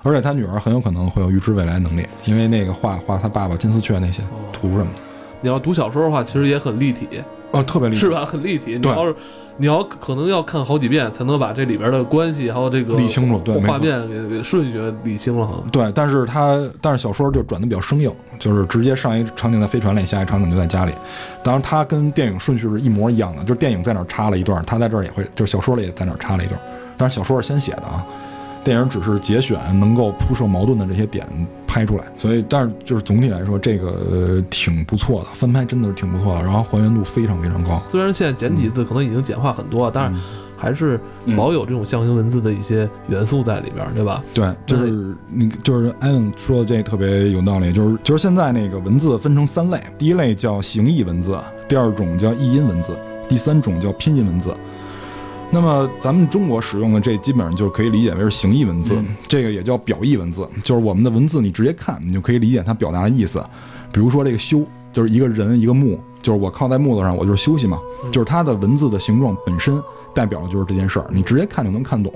而且他女儿很有可能会有预知未来能力，因为那个画画他爸爸金丝雀那些图什么的，你要读小说的话，其实也很立体，哦，特别立体，是吧？很立体。你要是你要可能要看好几遍，才能把这里边的关系还有这个理清楚对画面给给顺序理清了哈。对，但是他但是小说就转的比较生硬，就是直接上一场景在飞船里，下一场景就在家里。当然，他跟电影顺序是一模一样的，就是电影在哪儿插了一段，他在这儿也会，就是小说里也在哪儿插了一段。但是小说是先写的啊，电影只是节选能够铺设矛盾的这些点拍出来。所以，但是就是总体来说，这个、呃、挺不错的，翻拍真的是挺不错的，然后还原度非常非常高。虽然现在简体字可能已经简化很多，但是还是保有这种象形文字的一些元素在里边，对吧？对，就是你就是艾文说的这特别有道理，就是就是现在那个文字分成三类，第一类叫形意文字，第二种叫意音文字，第三种叫拼音文字。那么咱们中国使用的这基本上就可以理解为是形意文字，这个也叫表意文字，就是我们的文字你直接看，你就可以理解它表达的意思。比如说这个休，就是一个人一个木，就是我靠在木头上，我就是休息嘛，就是它的文字的形状本身代表的就是这件事儿，你直接看就能看懂。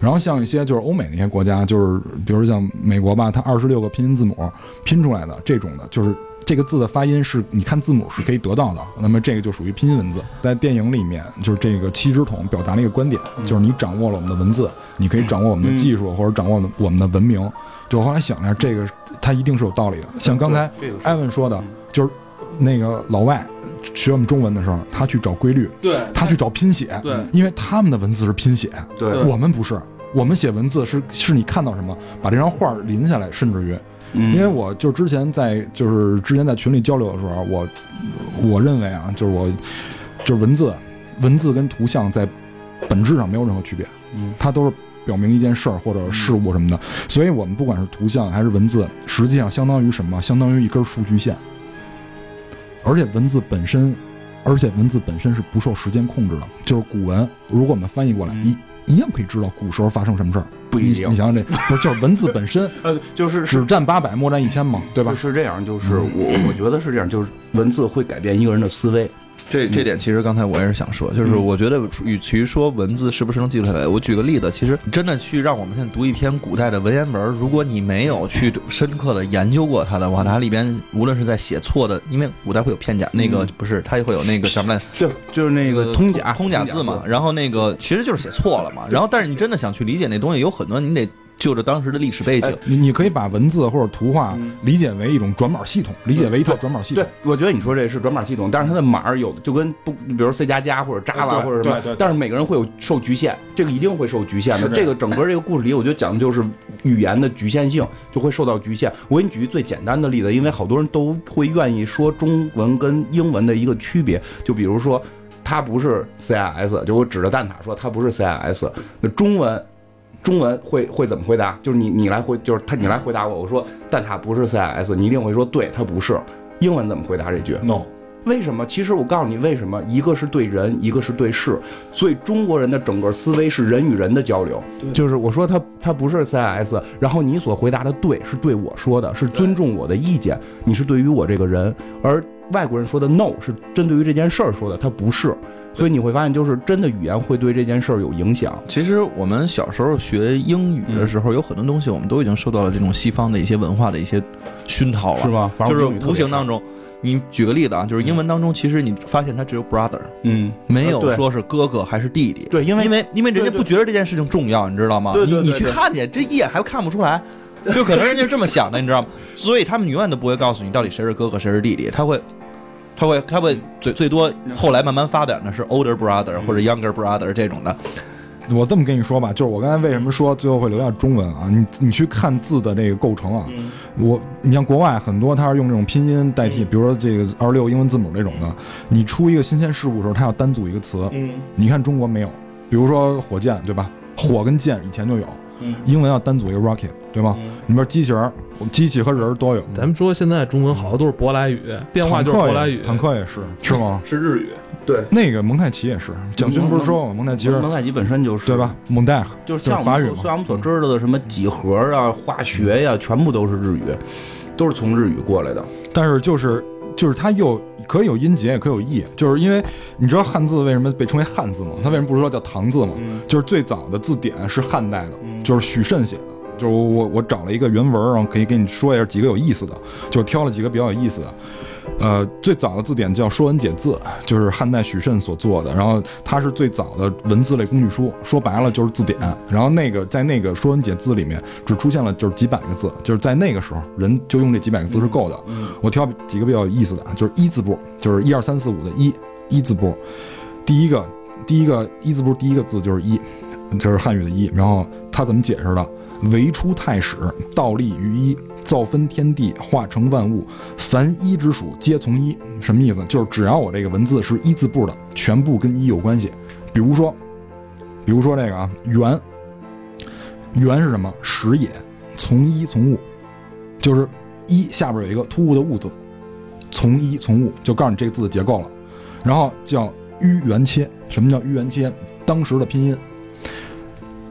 然后像一些就是欧美那些国家，就是比如像美国吧，它二十六个拼音字母拼出来的这种的，就是这个字的发音是你看字母是可以得到的。那么这个就属于拼音文字。在电影里面，就是这个七只桶表达了一个观点，就是你掌握了我们的文字，你可以掌握我们的技术或者掌握我们的文明。就我后来想一下，这个它一定是有道理的。像刚才艾文说的，就是那个老外学我们中文的时候，他去找规律，对，他去找拼写，对因为他们的文字是拼写，对我们不是，我们写文字是是你看到什么，把这张画临下来，甚至于，嗯。因为我就之前在就是之前在群里交流的时候，我我认为啊，就是我就是文字，文字跟图像在本质上没有任何区别，嗯。它都是表明一件事儿或者事物什么的，所以我们不管是图像还是文字，实际上相当于什么？相当于一根数据线，而且文字本身而且文字本身是不受时间控制的，就是古文，如果我们翻译过来，嗯。一一样可以知道古时候发生什么事儿。你不一定你想想这，不是就是文字本身，呃，就是只占八百，莫占一千嘛，对吧？是是这样，就是我我觉得是这样，就是文字会改变一个人的思维。这这点其实刚才我也是想说，就是嗯。我觉得与其说文字是不是能记录下来，我举个例子，其实真的去让我们现在读一篇古代的文言文，如果你没有去深刻的研究过它的话，它里边无论是在写错的，因为古代会有片假，那个嗯。不是它也会有那个什么 来。就就是那个通假通假字嘛，，然后那个其实就是写错了嘛，然后但是你真的想去理解那东西，有很多你得就着当时的历史背景哎，你你可以把文字或者图画嗯理解为一种转码系统，理解为一套转码系统对。，我觉得你说这是转码系统，但是它的码有的就跟不，比如 C 加加或者 Java 或者什么对但是每个人会有受局限，这个一定会受局限的。这个整个这个故事里，我觉得讲的就是语言的局限性，就会受到局限。我给你举一最简单的例子，因为好多人都会愿意说中文跟英文的一个区别，就比如说。它不是 CIS，就我指着蛋挞说它不是 CIS，那中文中文会会怎么回答？就是你你来回，就是他你来回答我，我说蛋挞不是 CIS，你一定会说对，它不是。英文怎么回答这句？No，为什么？其实我告诉你为什么，一个是对人，一个是对事，所以中国人的整个思维是人与人的交流。就是我说他他不是 CIS，然后你所回答的对是对我说的，是尊重我的意见，你是对于我这个人，而外国人说的 no 是针对于这件事儿说的，他不是。所以你会发现，就是真的语言会对这件事儿有影响。其实我们小时候学英语的时候，有很多东西我们都已经受到了这种西方的一些文化的一些熏陶了，是吗？反就是正我英语特别差无形当，中，你举个例子啊，就是英文当中，其实你发现它只有 brother，嗯，没有说是哥哥还是弟弟。对，因为因为因为人家不觉得这件事情重要，你知道吗？你你去看去，这一眼还看不出来，就可能人家是这么想的，你知道吗？所以他们永远都不会告诉你到底谁是哥哥谁是弟弟，他会。他会，他会最最多后来慢慢发展的是 older brother 或者 younger brother 这种的，我这么跟你说吧，就是我刚才为什么说最后会留下中文啊？你你去看字的这个构成啊，嗯。我你像国外很多它是用这种拼音代替，比如说这个二十六英文字母这种的，你出一个新鲜事物的时候，它要单组一个词，嗯。你看中国没有，比如说火箭对吧？火跟箭以前就有，嗯。英文要单组一个 rocket 对吗？嗯。你说机器人，机器和人儿都有，咱们说现在中文好多都是舶来语，电话就是舶来语，坦克也是是吗？是日语。对，那个蒙太奇也是，蒋勋不是说过蒙太奇蒙太奇本身就是对吧？蒙代就是像法语嘛像我们所像我们所知道的什么几何啊、化学呀、全部都是日语，都是从日语过来的。但是就是就是它又可以有音节，也可以有意，就是因为你知道汉字为什么被称为汉字吗？它为什么不是说叫唐字吗？嗯就是最早的字典是汉代的，嗯就是许慎写的。就是我我我找了一个原文，然后可以给你说一下几个有意思的，就挑了几个比较有意思的。呃，最早的字典叫《说文解字》，就是汉代许慎所做的，然后它是最早的文字类工具书，说白了就是字典。然后那个在那个《说文解字》里面只出现了就是几百个字，就是在那个时候人就用这几百个字是够的。我挑几个比较有意思的啊，就是一字部，就是一二三四五的一一字部，第一个第一个一字部第一个字就是一，就是汉语的一。然后它怎么解释的？唯出太始，倒立于一，造分天地，化成万物，凡一之属皆从一。什么意思？就是只要我这个文字是一字部的，全部跟一有关系。比如说，比如说这个啊，元，元是什么？始也，从一从物，就是一下边有一个突兀的物字，从一从物，就告诉你这个字的结构了。然后叫迂元切，什么叫迂元切？当时的拼音，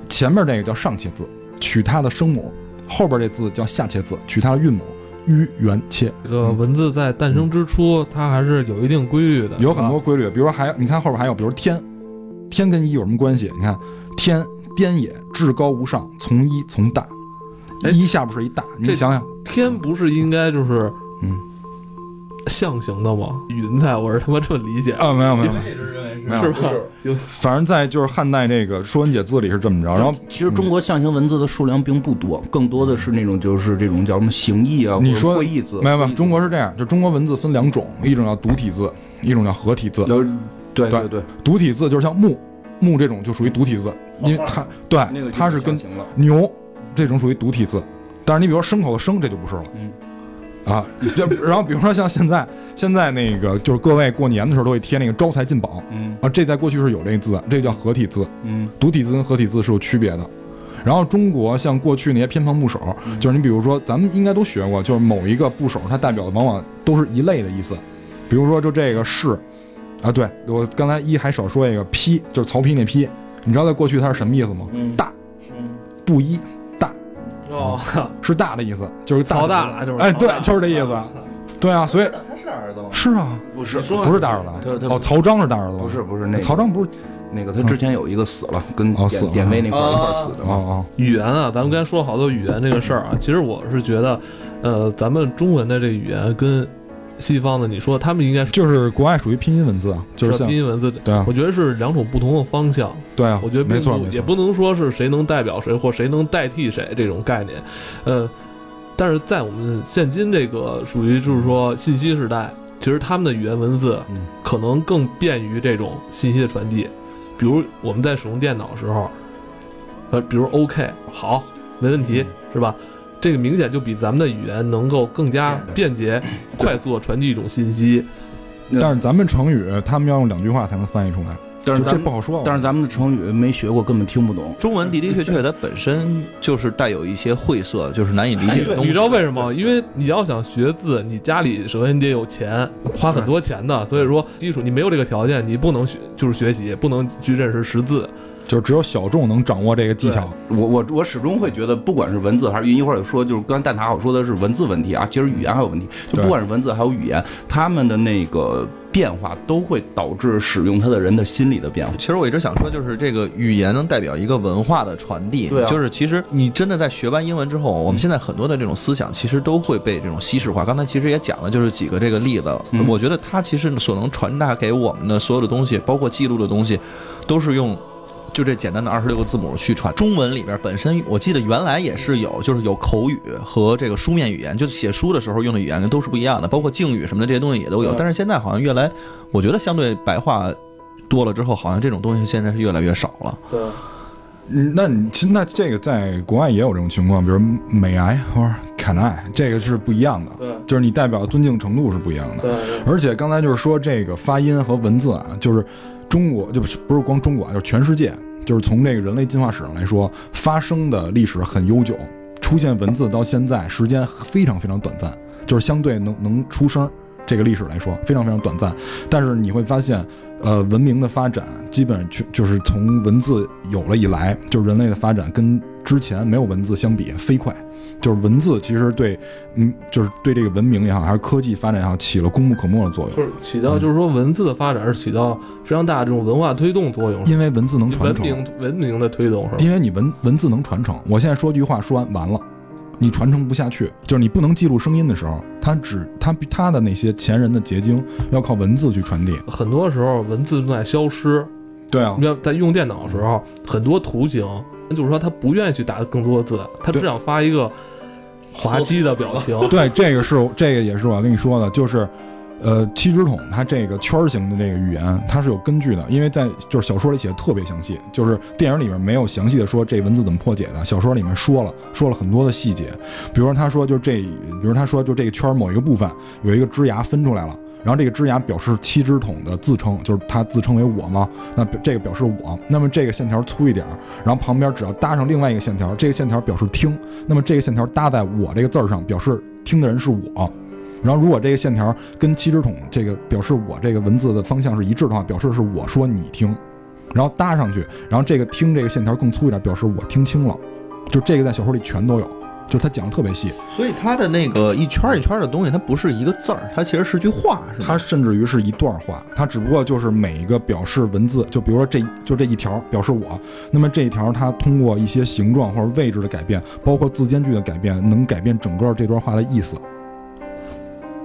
前面这个叫上切字，取它的声母；后边这字叫下切字，取它的韵母。迂圆切这个文字在诞生之初，它还是有一定规律的，有很多规律，比如说还你看后边还有，比如天，天跟一有什么关系？你看天颠也，至高无上，从一从大，哎一下边是一大，你想想，天不是应该就是嗯象形的吗？云彩，我是他妈这么理解，啊，没有没有，没有是吧？有反正在就是汉代这个《说文解字》里是这么着，然后其实中国象形文字的数量并不多，更多的是那种就是这种叫什么形意啊，你说会意字。没有没有，中国是这样，就中国文字分两种，一种叫独体字，一种叫合体字。有对对对对，独体字就是像木木这种就属于独体字，因为它对它是跟。牛这种属于独体字，但是你比如说牲口的牲，这就不是了。嗯啊，这然后比如说像现在，现在那个就是各位过年的时候都会贴那个招财进宝嗯。啊，这在过去是有这个字，这叫合体字，嗯。独体字跟合体字是有区别的。然后中国像过去那些偏旁部首，嗯就是你比如说咱们应该都学过，就是某一个部首它代表的往往都是一类的意思，比如说就这个是，啊，对我刚才一还少说一个批，就是曹丕那批，你知道在过去它是什么意思吗？嗯。大嗯。布衣大哦，是大的意思，就是大曹大了就是哎，对，就是这意思。对啊，所以他是儿子吗？是啊，不是说不是大儿子，他他哦，曹彰是大儿子吧？不是不是那曹彰不是那个他之前有一个死了，跟哦死了典典韦那块儿一块儿死的嘛。哦哦，语言啊，咱们刚才说好多语言这个事儿啊，其实我是觉得，呃，咱们中文的这个语言跟西方的，你说他们应该是就是国外属于拼音文字啊，就是像拼音文字，对啊我觉得是两种不同的方向。对啊，我觉得没错没错，也不能说是谁能代表谁或谁能代替谁这种概念，呃，但是在我们现今这个属于就是说信息时代，其实他们的语言文字嗯可能更便于这种信息的传递。比如我们在使用电脑的时候，呃，比如 OK 好，没问题，是吧？这个明显就比咱们的语言能够更加便捷、快速的传递一种信息。但是咱们成语他们要用两句话才能翻译出来，但是咱这不好说。但是咱们的成语没学过，根本听不懂。中文的的确确，它本身就是带有一些晦涩，就是难以理解的东西。你知道为什么？因为你要想学字，你家里首先你得有钱，花很多钱的。所以说，基础你没有这个条件，你不能学，就是学习，不能去认识识字。就只有小众能掌握这个技巧。我我我始终会觉得，不管是文字还是语音，一会儿说，就是刚才蛋挞我说的是文字问题啊，其实语言还有问题。就不管是文字还有语言，他们的那个变化都会导致使用它的人的心理的变化。其实我一直想说，就是这个语言能代表一个文化的传递。对啊就是其实你真的在学完英文之后，我们现在很多的这种思想其实都会被这种西式化。刚才其实也讲了，就是几个这个例子。嗯我觉得它其实所能传达给我们的所有的东西，包括记录的东西，都是用。就这简单的二十六个字母去传，中文里边本身我记得原来也是有，就是有口语和这个书面语言，就是写书的时候用的语言都是不一样的，包括敬语什么的这些东西也都有。但是现在好像越来，我觉得相对白话多了之后，好像这种东西现在是越来越少了。对，嗯，那你其实那这个在国外也有这种情况，比如美癌或者 can I，这个是不一样的，对就是你代表尊敬程度是不一样的。对，而且刚才就是说这个发音和文字啊，就是中国就不是光中国啊，就是全世界，就是从这个人类进化史上来说，发生的历史很悠久，出现文字到现在时间非常非常短暂，就是相对能能出声这个历史来说非常非常短暂。但是你会发现，呃，文明的发展基本上就就是从文字有了以来，就是人类的发展跟之前没有文字相比飞快。就是文字其实对，嗯，就是对这个文明也好，还是科技发展也好，起了功不可没的作用。就是起到就是说文字的发展是起到非常大的这种文化推动作用，因为文字能传承，文明文明的推动是吧？因为你文文字能传承。我现在说句话说完完了，你传承不下去，就是你不能记录声音的时候，它只它它的那些前人的结晶要靠文字去传递。很多时候文字正在消失。对啊你，要在用电脑的时候，很多图形就是说他不愿意去打更多的字，他只想发一个滑稽的表情。对，这个是这个也是我要跟你说的，就是。呃，七只桶它这个圈儿型的这个语言，它是有根据的，因为在就是小说里写的特别详细，就是电影里面没有详细的说这文字怎么破解的，小说里面说了说了很多的细节，比如说他说就这，比如他说就这个圈某一个部分有一个枝芽分出来了，然后这个枝芽表示七只桶的自称，就是他自称为我嘛，那这个表示我，那么这个线条粗一点儿，然后旁边只要搭上另外一个线条，这个线条表示听，那么这个线条搭在我这个字儿上，表示听的人是我。然后，如果这个线条跟七只桶这个表示我这个文字的方向是一致的话，表示是我说你听，然后搭上去，然后这个听这个线条更粗一点，表示我听清了。就这个在小说里全都有，就他讲的特别细。所以他的那个一圈一圈的东西，它不是一个字儿，它其实是句话，是吧？它甚至于是一段话，它只不过就是每一个表示文字，就比如说这就这一条表示我，那么这一条它通过一些形状或者位置的改变，包括字间距的改变，能改变整个这段话的意思。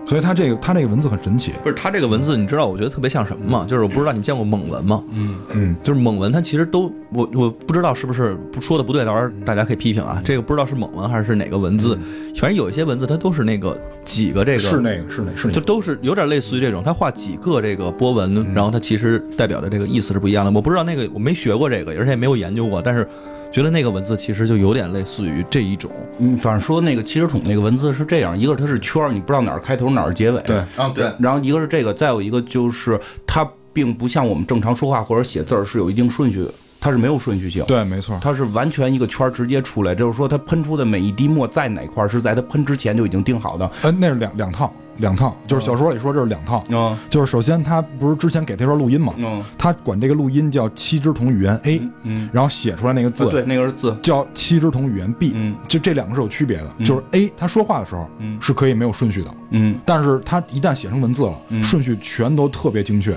所以它这个它这个文字很神奇。不是它这个文字，你知道我觉得特别像什么吗？就是我不知道你见过蒙文吗？嗯，嗯，就是蒙文，它其实都我我不知道是不是不说的不对，到时候大家可以批评啊。这个不知道是蒙文还是哪个文字，反正有一些文字它都是那个几个这个是那个是那是那个。就都是有点类似于这种，它画几个这个波纹，然后它其实代表的这个意思是不一样的。我不知道那个我没学过这个，而且也没有研究过，但是觉得那个文字其实就有点类似于这一种。嗯，反正说那个七十桶那个文字是这样，一个是它是圈儿，你不知道哪儿开头哪儿结尾。对啊，对，然后一个是这个，再有一个就是它并不像我们正常说话或者写字儿是有一定顺序的，它是没有顺序性。对，没错。它是完全一个圈儿直接出来，就是说它喷出的每一滴墨在哪块儿是在它喷之前就已经定好的。呃，那是两两套，两套，就是小说里说这是两套，嗯。就是首先他不是之前给他一段录音嘛，嗯。他管这个录音叫七支同语言 A，嗯，然后写出来那个字啊对，那个是字，叫七支同语言 B，嗯。就这两个是有区别的，嗯。就是 A 他说话的时候嗯。是可以没有顺序的，嗯。但是他一旦写成文字了，嗯。顺序全都特别精确。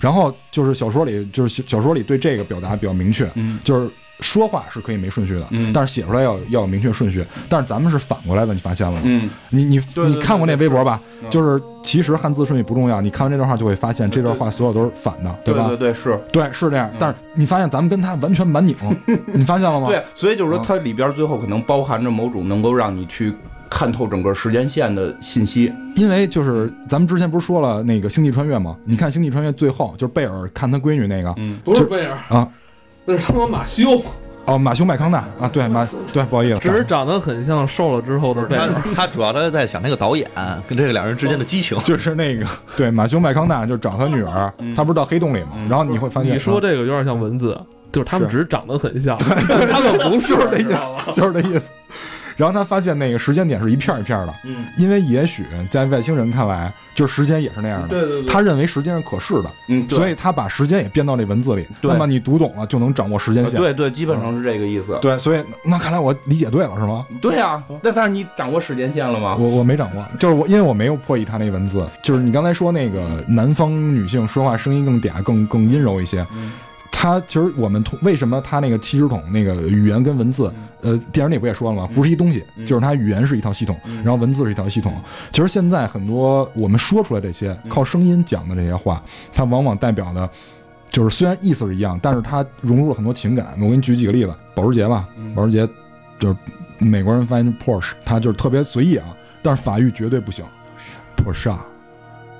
然后就是小说里，就是小小说里对这个表达比较明确，嗯。就是说话是可以没顺序的，嗯但是写出来要要有明确顺序。但是咱们是反过来的，你发现了吗？嗯你你对对你看过那微博吧？嗯就是其实汉字顺序不重要，你看完这段话就会发现这段话所有都是反的，吧？对对对是。对，是这样。但是你发现咱们跟他完全蛮拧，你发现了吗？对，所以就是说啊它里边最后可能包含着某种能够让你去看透整个时间线的信息。因为就是咱们之前不是说了那个星际穿越吗？你看星际穿越最后就是贝尔看他闺女那个嗯不是贝尔啊，那是他妈马修，哦，马修麦康纳啊，对马对，不好意思，只是长得很像瘦了之后的贝他尔。他主要他在想那个导演跟这个两人之间的激情。就是那个对马修麦康纳就是找他女儿，他不是到黑洞里吗？然后你会发现你说啊这个有点像文字，就是他们只是长得很像，但他们不是，就是这意知道吧思，就是那意思。然后他发现那个时间点是一片一片的，嗯，因为也许在外星人看来，就是时间也是那样的。对对对他认为时间是可视的，嗯，所以他把时间也编到这文字里。对那么你读懂了，就能掌握时间线。对对，基本上是这个意思。对，所以那看来我理解对了，是吗？对呀，那但是你掌握时间线了吗？我我没掌握，就是我因为我没有破译他那文字，就是你刚才说那个南方女性说话声音更嗲、更更阴柔一些。嗯他其实我们通为什么他那个七十桶那个语言跟文字，呃，电影里不也说了吗？不是一东西，嗯就是它语言是一套系统，然后文字是一套系统。其实现在很多我们说出来这些靠声音讲的这些话，它往往代表的。就是虽然意思是一样，但是它融入了很多情感。我给你举几个例子，保时捷吧，保时捷就是美国人翻译成 Porsche，它就是特别随意啊，但是法语绝对不行，Porsche。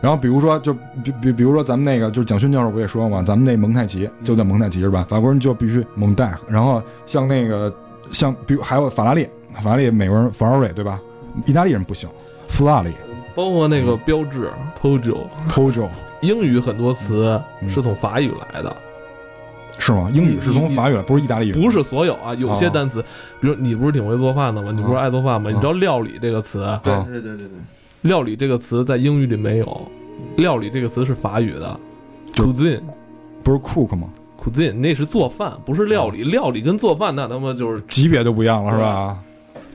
然后比如说，就比比比如说咱们那个就是蒋勋教授不也说嘛，咱们那蒙太奇就叫蒙太奇是吧？法国人就必须蒙代。然后像那个像比如还有法拉利，法拉利美国人 Ferrari 对吧？意大利人不行，法拉利包括那个标志 Pojo，Peugeot 英语很多词嗯是从法语来的，是吗？英语是从法语来，不是意大利语。不是所有啊，有些哦单词，比如你不是挺会做饭的吗？你不是爱做饭吗？哦你知道料理这个词，对啊对对对对，料理这个词在英语里没有，料理这个词是法语的，cuisine。不是 cook 吗？cuisine 那是做饭，不是料理。料理跟做饭那他妈就是级别就不一样了，是吧？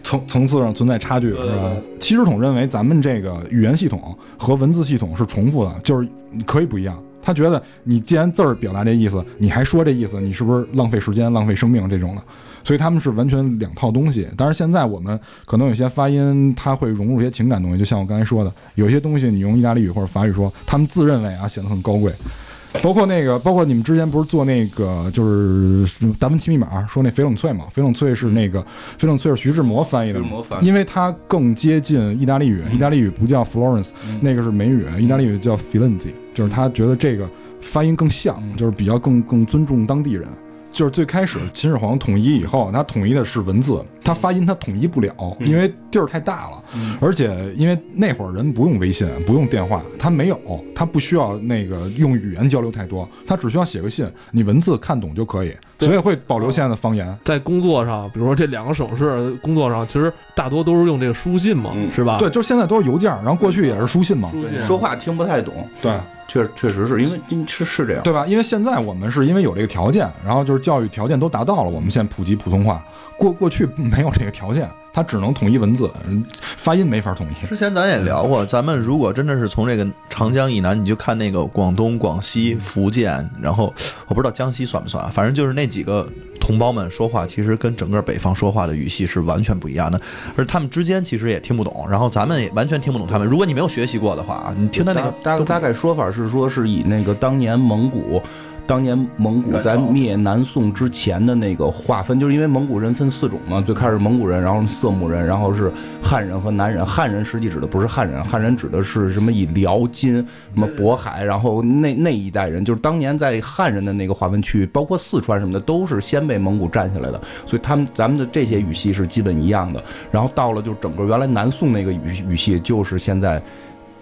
层层次上存在差距，对是吧对？七十统认为咱们这个语言系统和文字系统是重复的，就是可以不一样。他觉得你既然字儿表达这意思，你还说这意思，你是不是浪费时间、浪费生命这种的？所以他们是完全两套东西。但是现在我们可能有些发音，它会融入一些情感东西，就像我刚才说的，有些东西你用意大利语或者法语说，他们自认为啊显得很高贵。包括那个，包括你们之前不是做那个，就是达芬奇密码说那翡冷翠嘛？翡冷翠是那个翡冷翠是徐志摩翻译的因为它更接近意大利语，意大利语不叫 Florence，嗯那个是美语，意大利语叫 f i l e n z e 就是他觉得这个发音更像，嗯就是比较更更尊重当地人。就是最开始秦始皇统一以后，他统一的是文字，他发音他统一不了，因为地儿太大了，而且因为那会儿人不用微信，不用电话，他没有，他不需要那个用语言交流太多，他只需要写个信，你文字看懂就可以，所以会保留现在的方言。在工作上，比如说这两个省市工作上，其实大多都是用这个书信嘛，嗯。是吧？对，就是现在都是邮件，然后过去也是书信嘛，书信。说话听不太懂，对。确确实是因为是是这样。对吧？因为现在我们是因为有这个条件，然后就是教育条件都达到了，我们现在普及普通话。过过去没有这个条件，它只能统一文字，嗯发音没法统一。之前咱也聊过，咱们如果真的是从这个长江以南，你就看那个广东、广西、福建，然后我不知道江西算不算啊，反正就是那几个同胞们说话，其实跟整个北方说话的语系是完全不一样的，而他们之间其实也听不懂，然后咱们也完全听不懂他们。如果你没有学习过的话啊，你听他那个大大概说法是说，是以那个当年蒙古。当年蒙古在灭南宋之前的那个划分，就是因为蒙古人分四种嘛，最开始蒙古人，然后色目人，然后是汉人和南人。汉人实际指的不是汉人，汉人指的是什么以辽、金、什么渤海，然后那那一代人，就是当年在汉人的那个划分区域，包括四川什么的，都是先被蒙古占下来的，所以他们咱们的这些语系是基本一样的。然后到了就整个原来南宋那个语语系，就是现在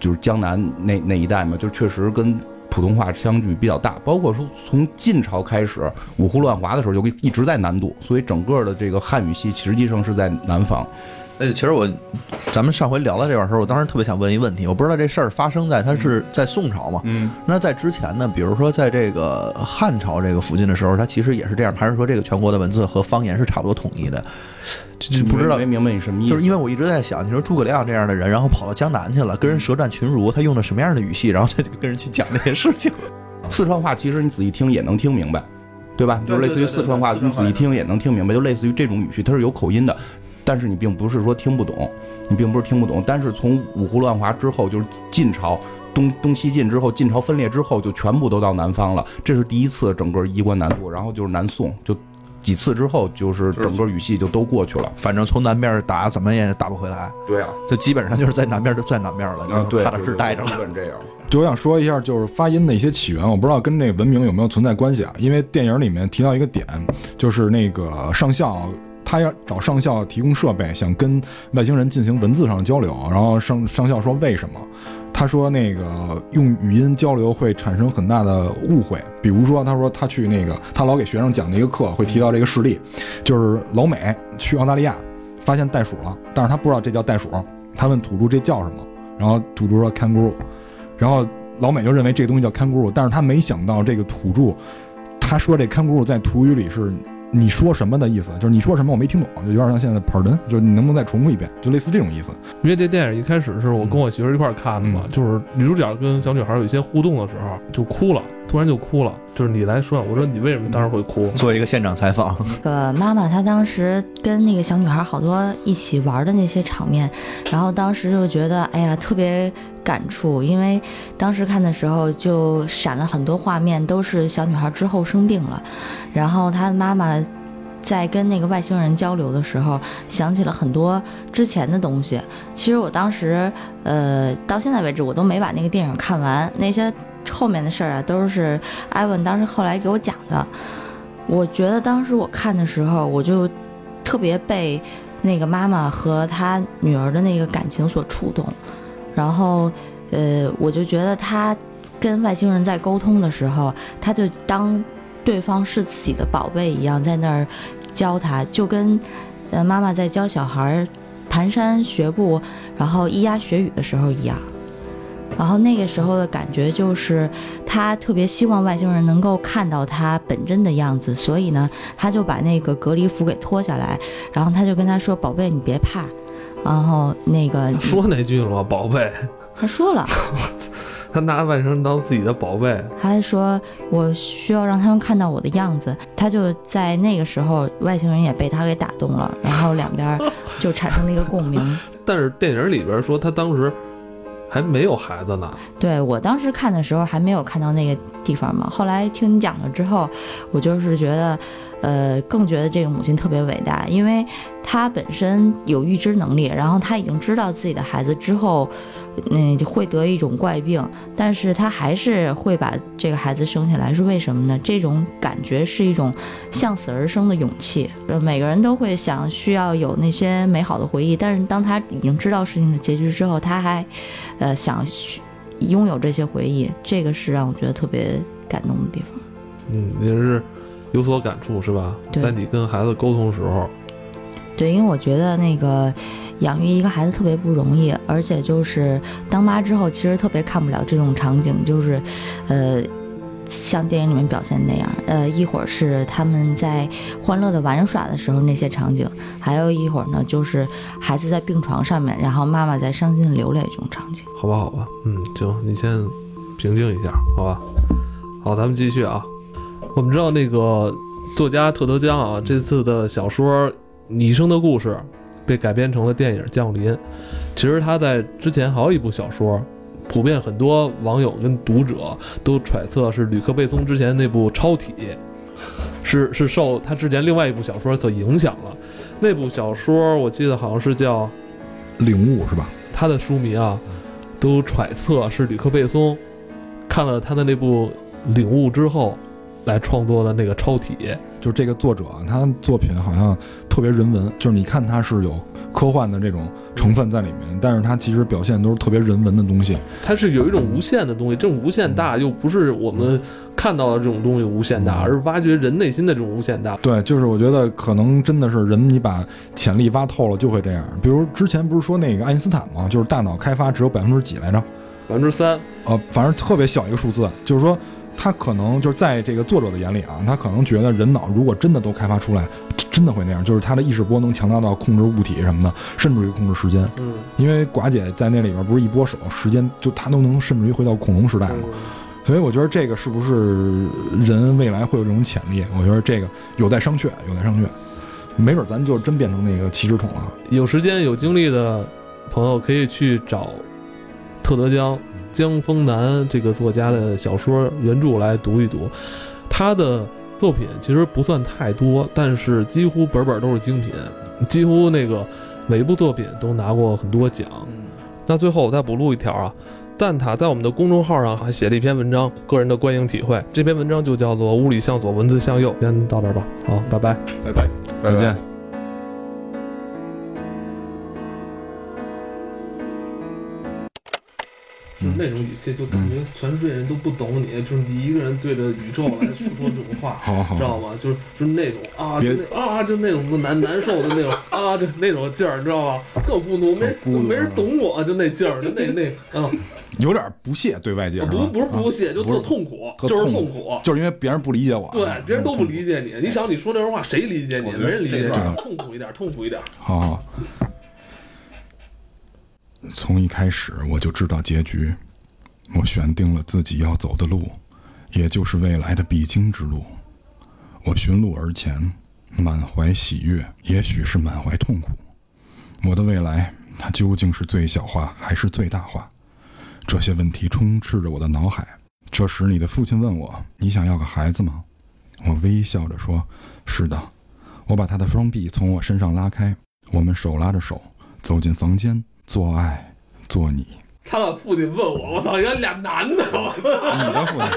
就是江南那那一带嘛，就确实跟普通话相距比较大。包括说从晋朝开始五胡乱华的时候，就一直在南渡，所以整个的这个汉语系实际上是在南方。哎，其实我，咱们上回聊到这块儿的时候，我当时特别想问一问题，我不知道这事儿发生在它是在宋朝嘛？嗯，那在之前呢？比如说在这个汉朝这个附近的时候，它其实也是这样，还是说这个全国的文字和方言是差不多统一的？就就不知道没，明白你什么意思，就是因为我一直在想，你说诸葛亮这样的人，然后跑到江南去了，跟人舌战群儒，他用的什么样的语系，然后他就跟人去讲这些事情？四川话其实你仔细听也能听明白，对吧？就是类似于四川话，你仔细听也能听明白，就类似于这种语序，它是有口音的，但是你并不是说听不懂，你并不是听不懂。但是从五胡乱华之后，就是晋朝东东西晋之后，晋朝分裂之后，就全部都到南方了，这是第一次整个衣冠南渡，然后就是南宋就。几次之后，就是整个语系就都过去了。反正从南边打怎么也打不回来，对啊，就基本上就是在南边就在南边了，就是踏踏实实待着了。基本这样。就我想说一下，就是发音的一些起源，我不知道跟这个文明有没有存在关系啊？因为电影里面提到一个点，就是那个上校他要找上校提供设备，想跟外星人进行文字上的交流，然后上上校说为什么？他说那个用语音交流会产生很大的误会，比如说他说他去那个他老给学生讲的一个课会提到这个事例，就是老美去澳大利亚发现袋鼠了，但是他不知道这叫袋鼠，他问土著这叫什么，然后土著说 kangaroo，然后老美就认为这个东西叫 kangaroo，但是他没想到这个土著，他说这 kangaroo 在土语里是你说什么的意思，就是你说什么我没听懂，就有点像现在 pardon，就是你能不能再重复一遍，就类似这种意思。因为这电影一开始是我跟我媳妇一块儿看的嘛，嗯就是女主角跟小女孩有一些互动的时候就哭了，突然就哭了。就是你来说，我说你为什么当时会哭？做一个现场采访，那个妈妈她当时跟那个小女孩好多一起玩的那些场面，然后当时就觉得哎呀特别感触，因为当时看的时候就闪了很多画面，都是小女孩之后生病了，然后她的妈妈。在跟那个外星人交流的时候，想起了很多之前的东西。其实我当时，呃，到现在为止我都没把那个电影看完，那些后面的事儿啊，都是艾文当时后来给我讲的。我觉得当时我看的时候，我就特别被那个妈妈和她女儿的那个感情所触动，然后，呃，我就觉得他跟外星人在沟通的时候，他就当对方是自己的宝贝一样，在那儿教他，就跟呃妈妈在教小孩蹒跚学步，然后咿呀学语的时候一样。然后那个时候的感觉就是，他特别希望外星人能够看到他本真的样子，所以呢，他就把那个隔离服给脱下来，然后他就跟他说：“宝贝，你别怕。”然后那个说那句了吗？宝贝，他说了，他拿外星人当自己的宝贝。他还说：“我需要让他们看到我的样子。”他就在那个时候，外星人也被他给打动了，然后两边就产生了一个共鸣。但是电影里边说他当时还没有孩子呢，对我当时看的时候还没有看到那个地方嘛，后来听你讲了之后，我就是觉得，呃，更觉得这个母亲特别伟大，因为她本身有预知能力，然后她已经知道自己的孩子之后，嗯，就会得一种怪病，但是她还是会把这个孩子生下来，是为什么呢？这种感觉是一种向死而生的勇气。呃，每个人都会想需要有那些美好的回忆，但是当他已经知道事情的结局之后，他还，呃，想拥有这些回忆，这个是让我觉得特别感动的地方。嗯，也是有所感触是吧？在你跟孩子沟通时候，对，因为我觉得那个养育一个孩子特别不容易，而且就是当妈之后，其实特别看不了这种场景，就是，呃。像电影里面表现那样，呃，一会儿是他们在欢乐的玩耍的时候那些场景，还有一会儿呢，就是孩子在病床上面，然后妈妈在伤心流泪这种场景。好吧，好吧，嗯，行，你先平静一下，好吧。好，咱们继续啊。我们知道那个作家特德·江啊，这次的小说《你一生的故事》被改编成了电影《降临》。其实他在之前还有一部小说，普遍很多网友跟读者都揣测是吕克·贝松之前那部《超体》，是是受他之前另外一部小说所影响了。那部小说我记得好像是叫领悟是吧？他的书迷啊，都揣测是吕克·贝松看了他的那部《领悟》之后来创作的那个超体。就是这个作者，他作品好像特别人文，就是你看他是有科幻的这种成分在里面，但是他其实表现都是特别人文的东西。它是有一种无限的东西，这种无限大又不是我们看到的这种东西无限大，而是挖掘人内心的这种无限大。对，就是我觉得可能真的是人，你把潜力挖透了就会这样。比如之前不是说那个爱因斯坦吗？就是大脑开发只有百分之几来着？百分之三。呃，反正特别小一个数字，就是说。他可能就是在这个作者的眼里啊，他可能觉得人脑如果真的都开发出来，真的会那样，就是他的意识波能强大到控制物体什么的，甚至于控制时间。嗯，因为寡姐在那里边不是一拨手，时间就他都能甚至于回到恐龙时代嘛。所以我觉得这个是不是人未来会有这种潜力？我觉得这个有待商榷，有待商榷。没准咱就真变成那个七只桶了。有时间有精力的朋友可以去找特德江。江枫南这个作家的小说原著来读一读，他的作品其实不算太多，但是几乎本本都是精品，几乎那个每一部作品都拿过很多奖。那最后我再补录一条啊，蛋挞在我们的公众号上还写了一篇文章，个人的观影体会，这篇文章就叫做“物理向左，文字向右”。先到这儿吧，好，拜拜，拜拜，再见。就是那种语气，就感觉全世界人都不懂你，就是你一个人对着宇宙来诉说这种话，知道吗？就是就是那种啊，就那啊，就那种难难受的那种啊，就那种劲儿，你知道吗？特孤独，没没人懂我，就那劲儿，就那那嗯，有点不屑对外界，不不是不屑，就特痛苦，就是痛苦，就是因为别人不理解我，对，别人都不理解你。你想你说这种话，谁理解你？没人理解你，痛苦一点，痛苦一点。好好。从一开始我就知道结局，我选定了自己要走的路，也就是未来的必经之路。我寻路而前，满怀喜悦，也许是满怀痛苦。我的未来，它究竟是最小化还是最大化？这些问题充斥着我的脑海。这时，你的父亲问我：“你想要个孩子吗？”我微笑着说：“是的。”我把他的双臂从我身上拉开，我们手拉着手走进房间。做爱，做你。他的父亲问我：“我操，原来俩男的！”我操，你的父亲，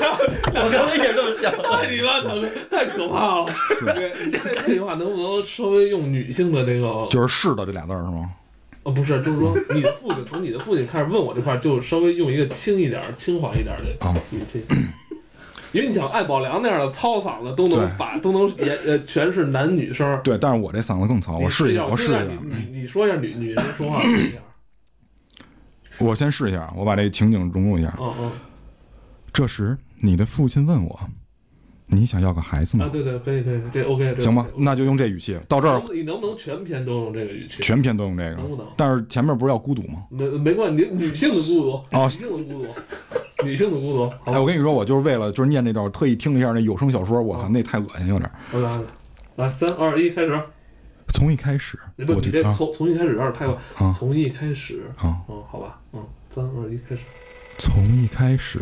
我刚才也这么想。太你妈的，太可怕了！这这句话能不能稍微用女性的这个？就是“是的”这俩字是吗？哦，不是，就是说你的父亲从你的父亲开始问我这块，就稍微用一个轻一点、轻缓一点的语气。因为你想艾宝良那样的糙嗓子都能把都能演呃全是男女声。对，但是我这嗓子更糙，我试一下，我试一下。你你说一下女女人说话试一下。我先试一下，我把这情景融入一下。嗯嗯。这时，你的父亲问我：“你想要个孩子吗？”啊，对对，可以可以，这 OK。行吧，那就用这语气。到这儿，你能不能全篇都用这个语气？全篇都用这个，能不能？但是前面不是要孤独吗？没没关系，女性的孤独，女性的孤独，女性的孤独。哎，我跟你说，我就是为了就是念这段，特意听了一下那有声小说，我靠，那太恶心有点。来，来，三二一，开始。从一开始，不，你这从从一开始有点太从一开始，嗯，好吧，嗯。三二一，开始。从一开始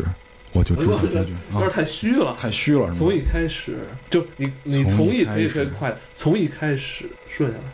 我就知道结局，有点太虚了，太虚了。从一开始就你你从一可以可以快，从一开始顺下来。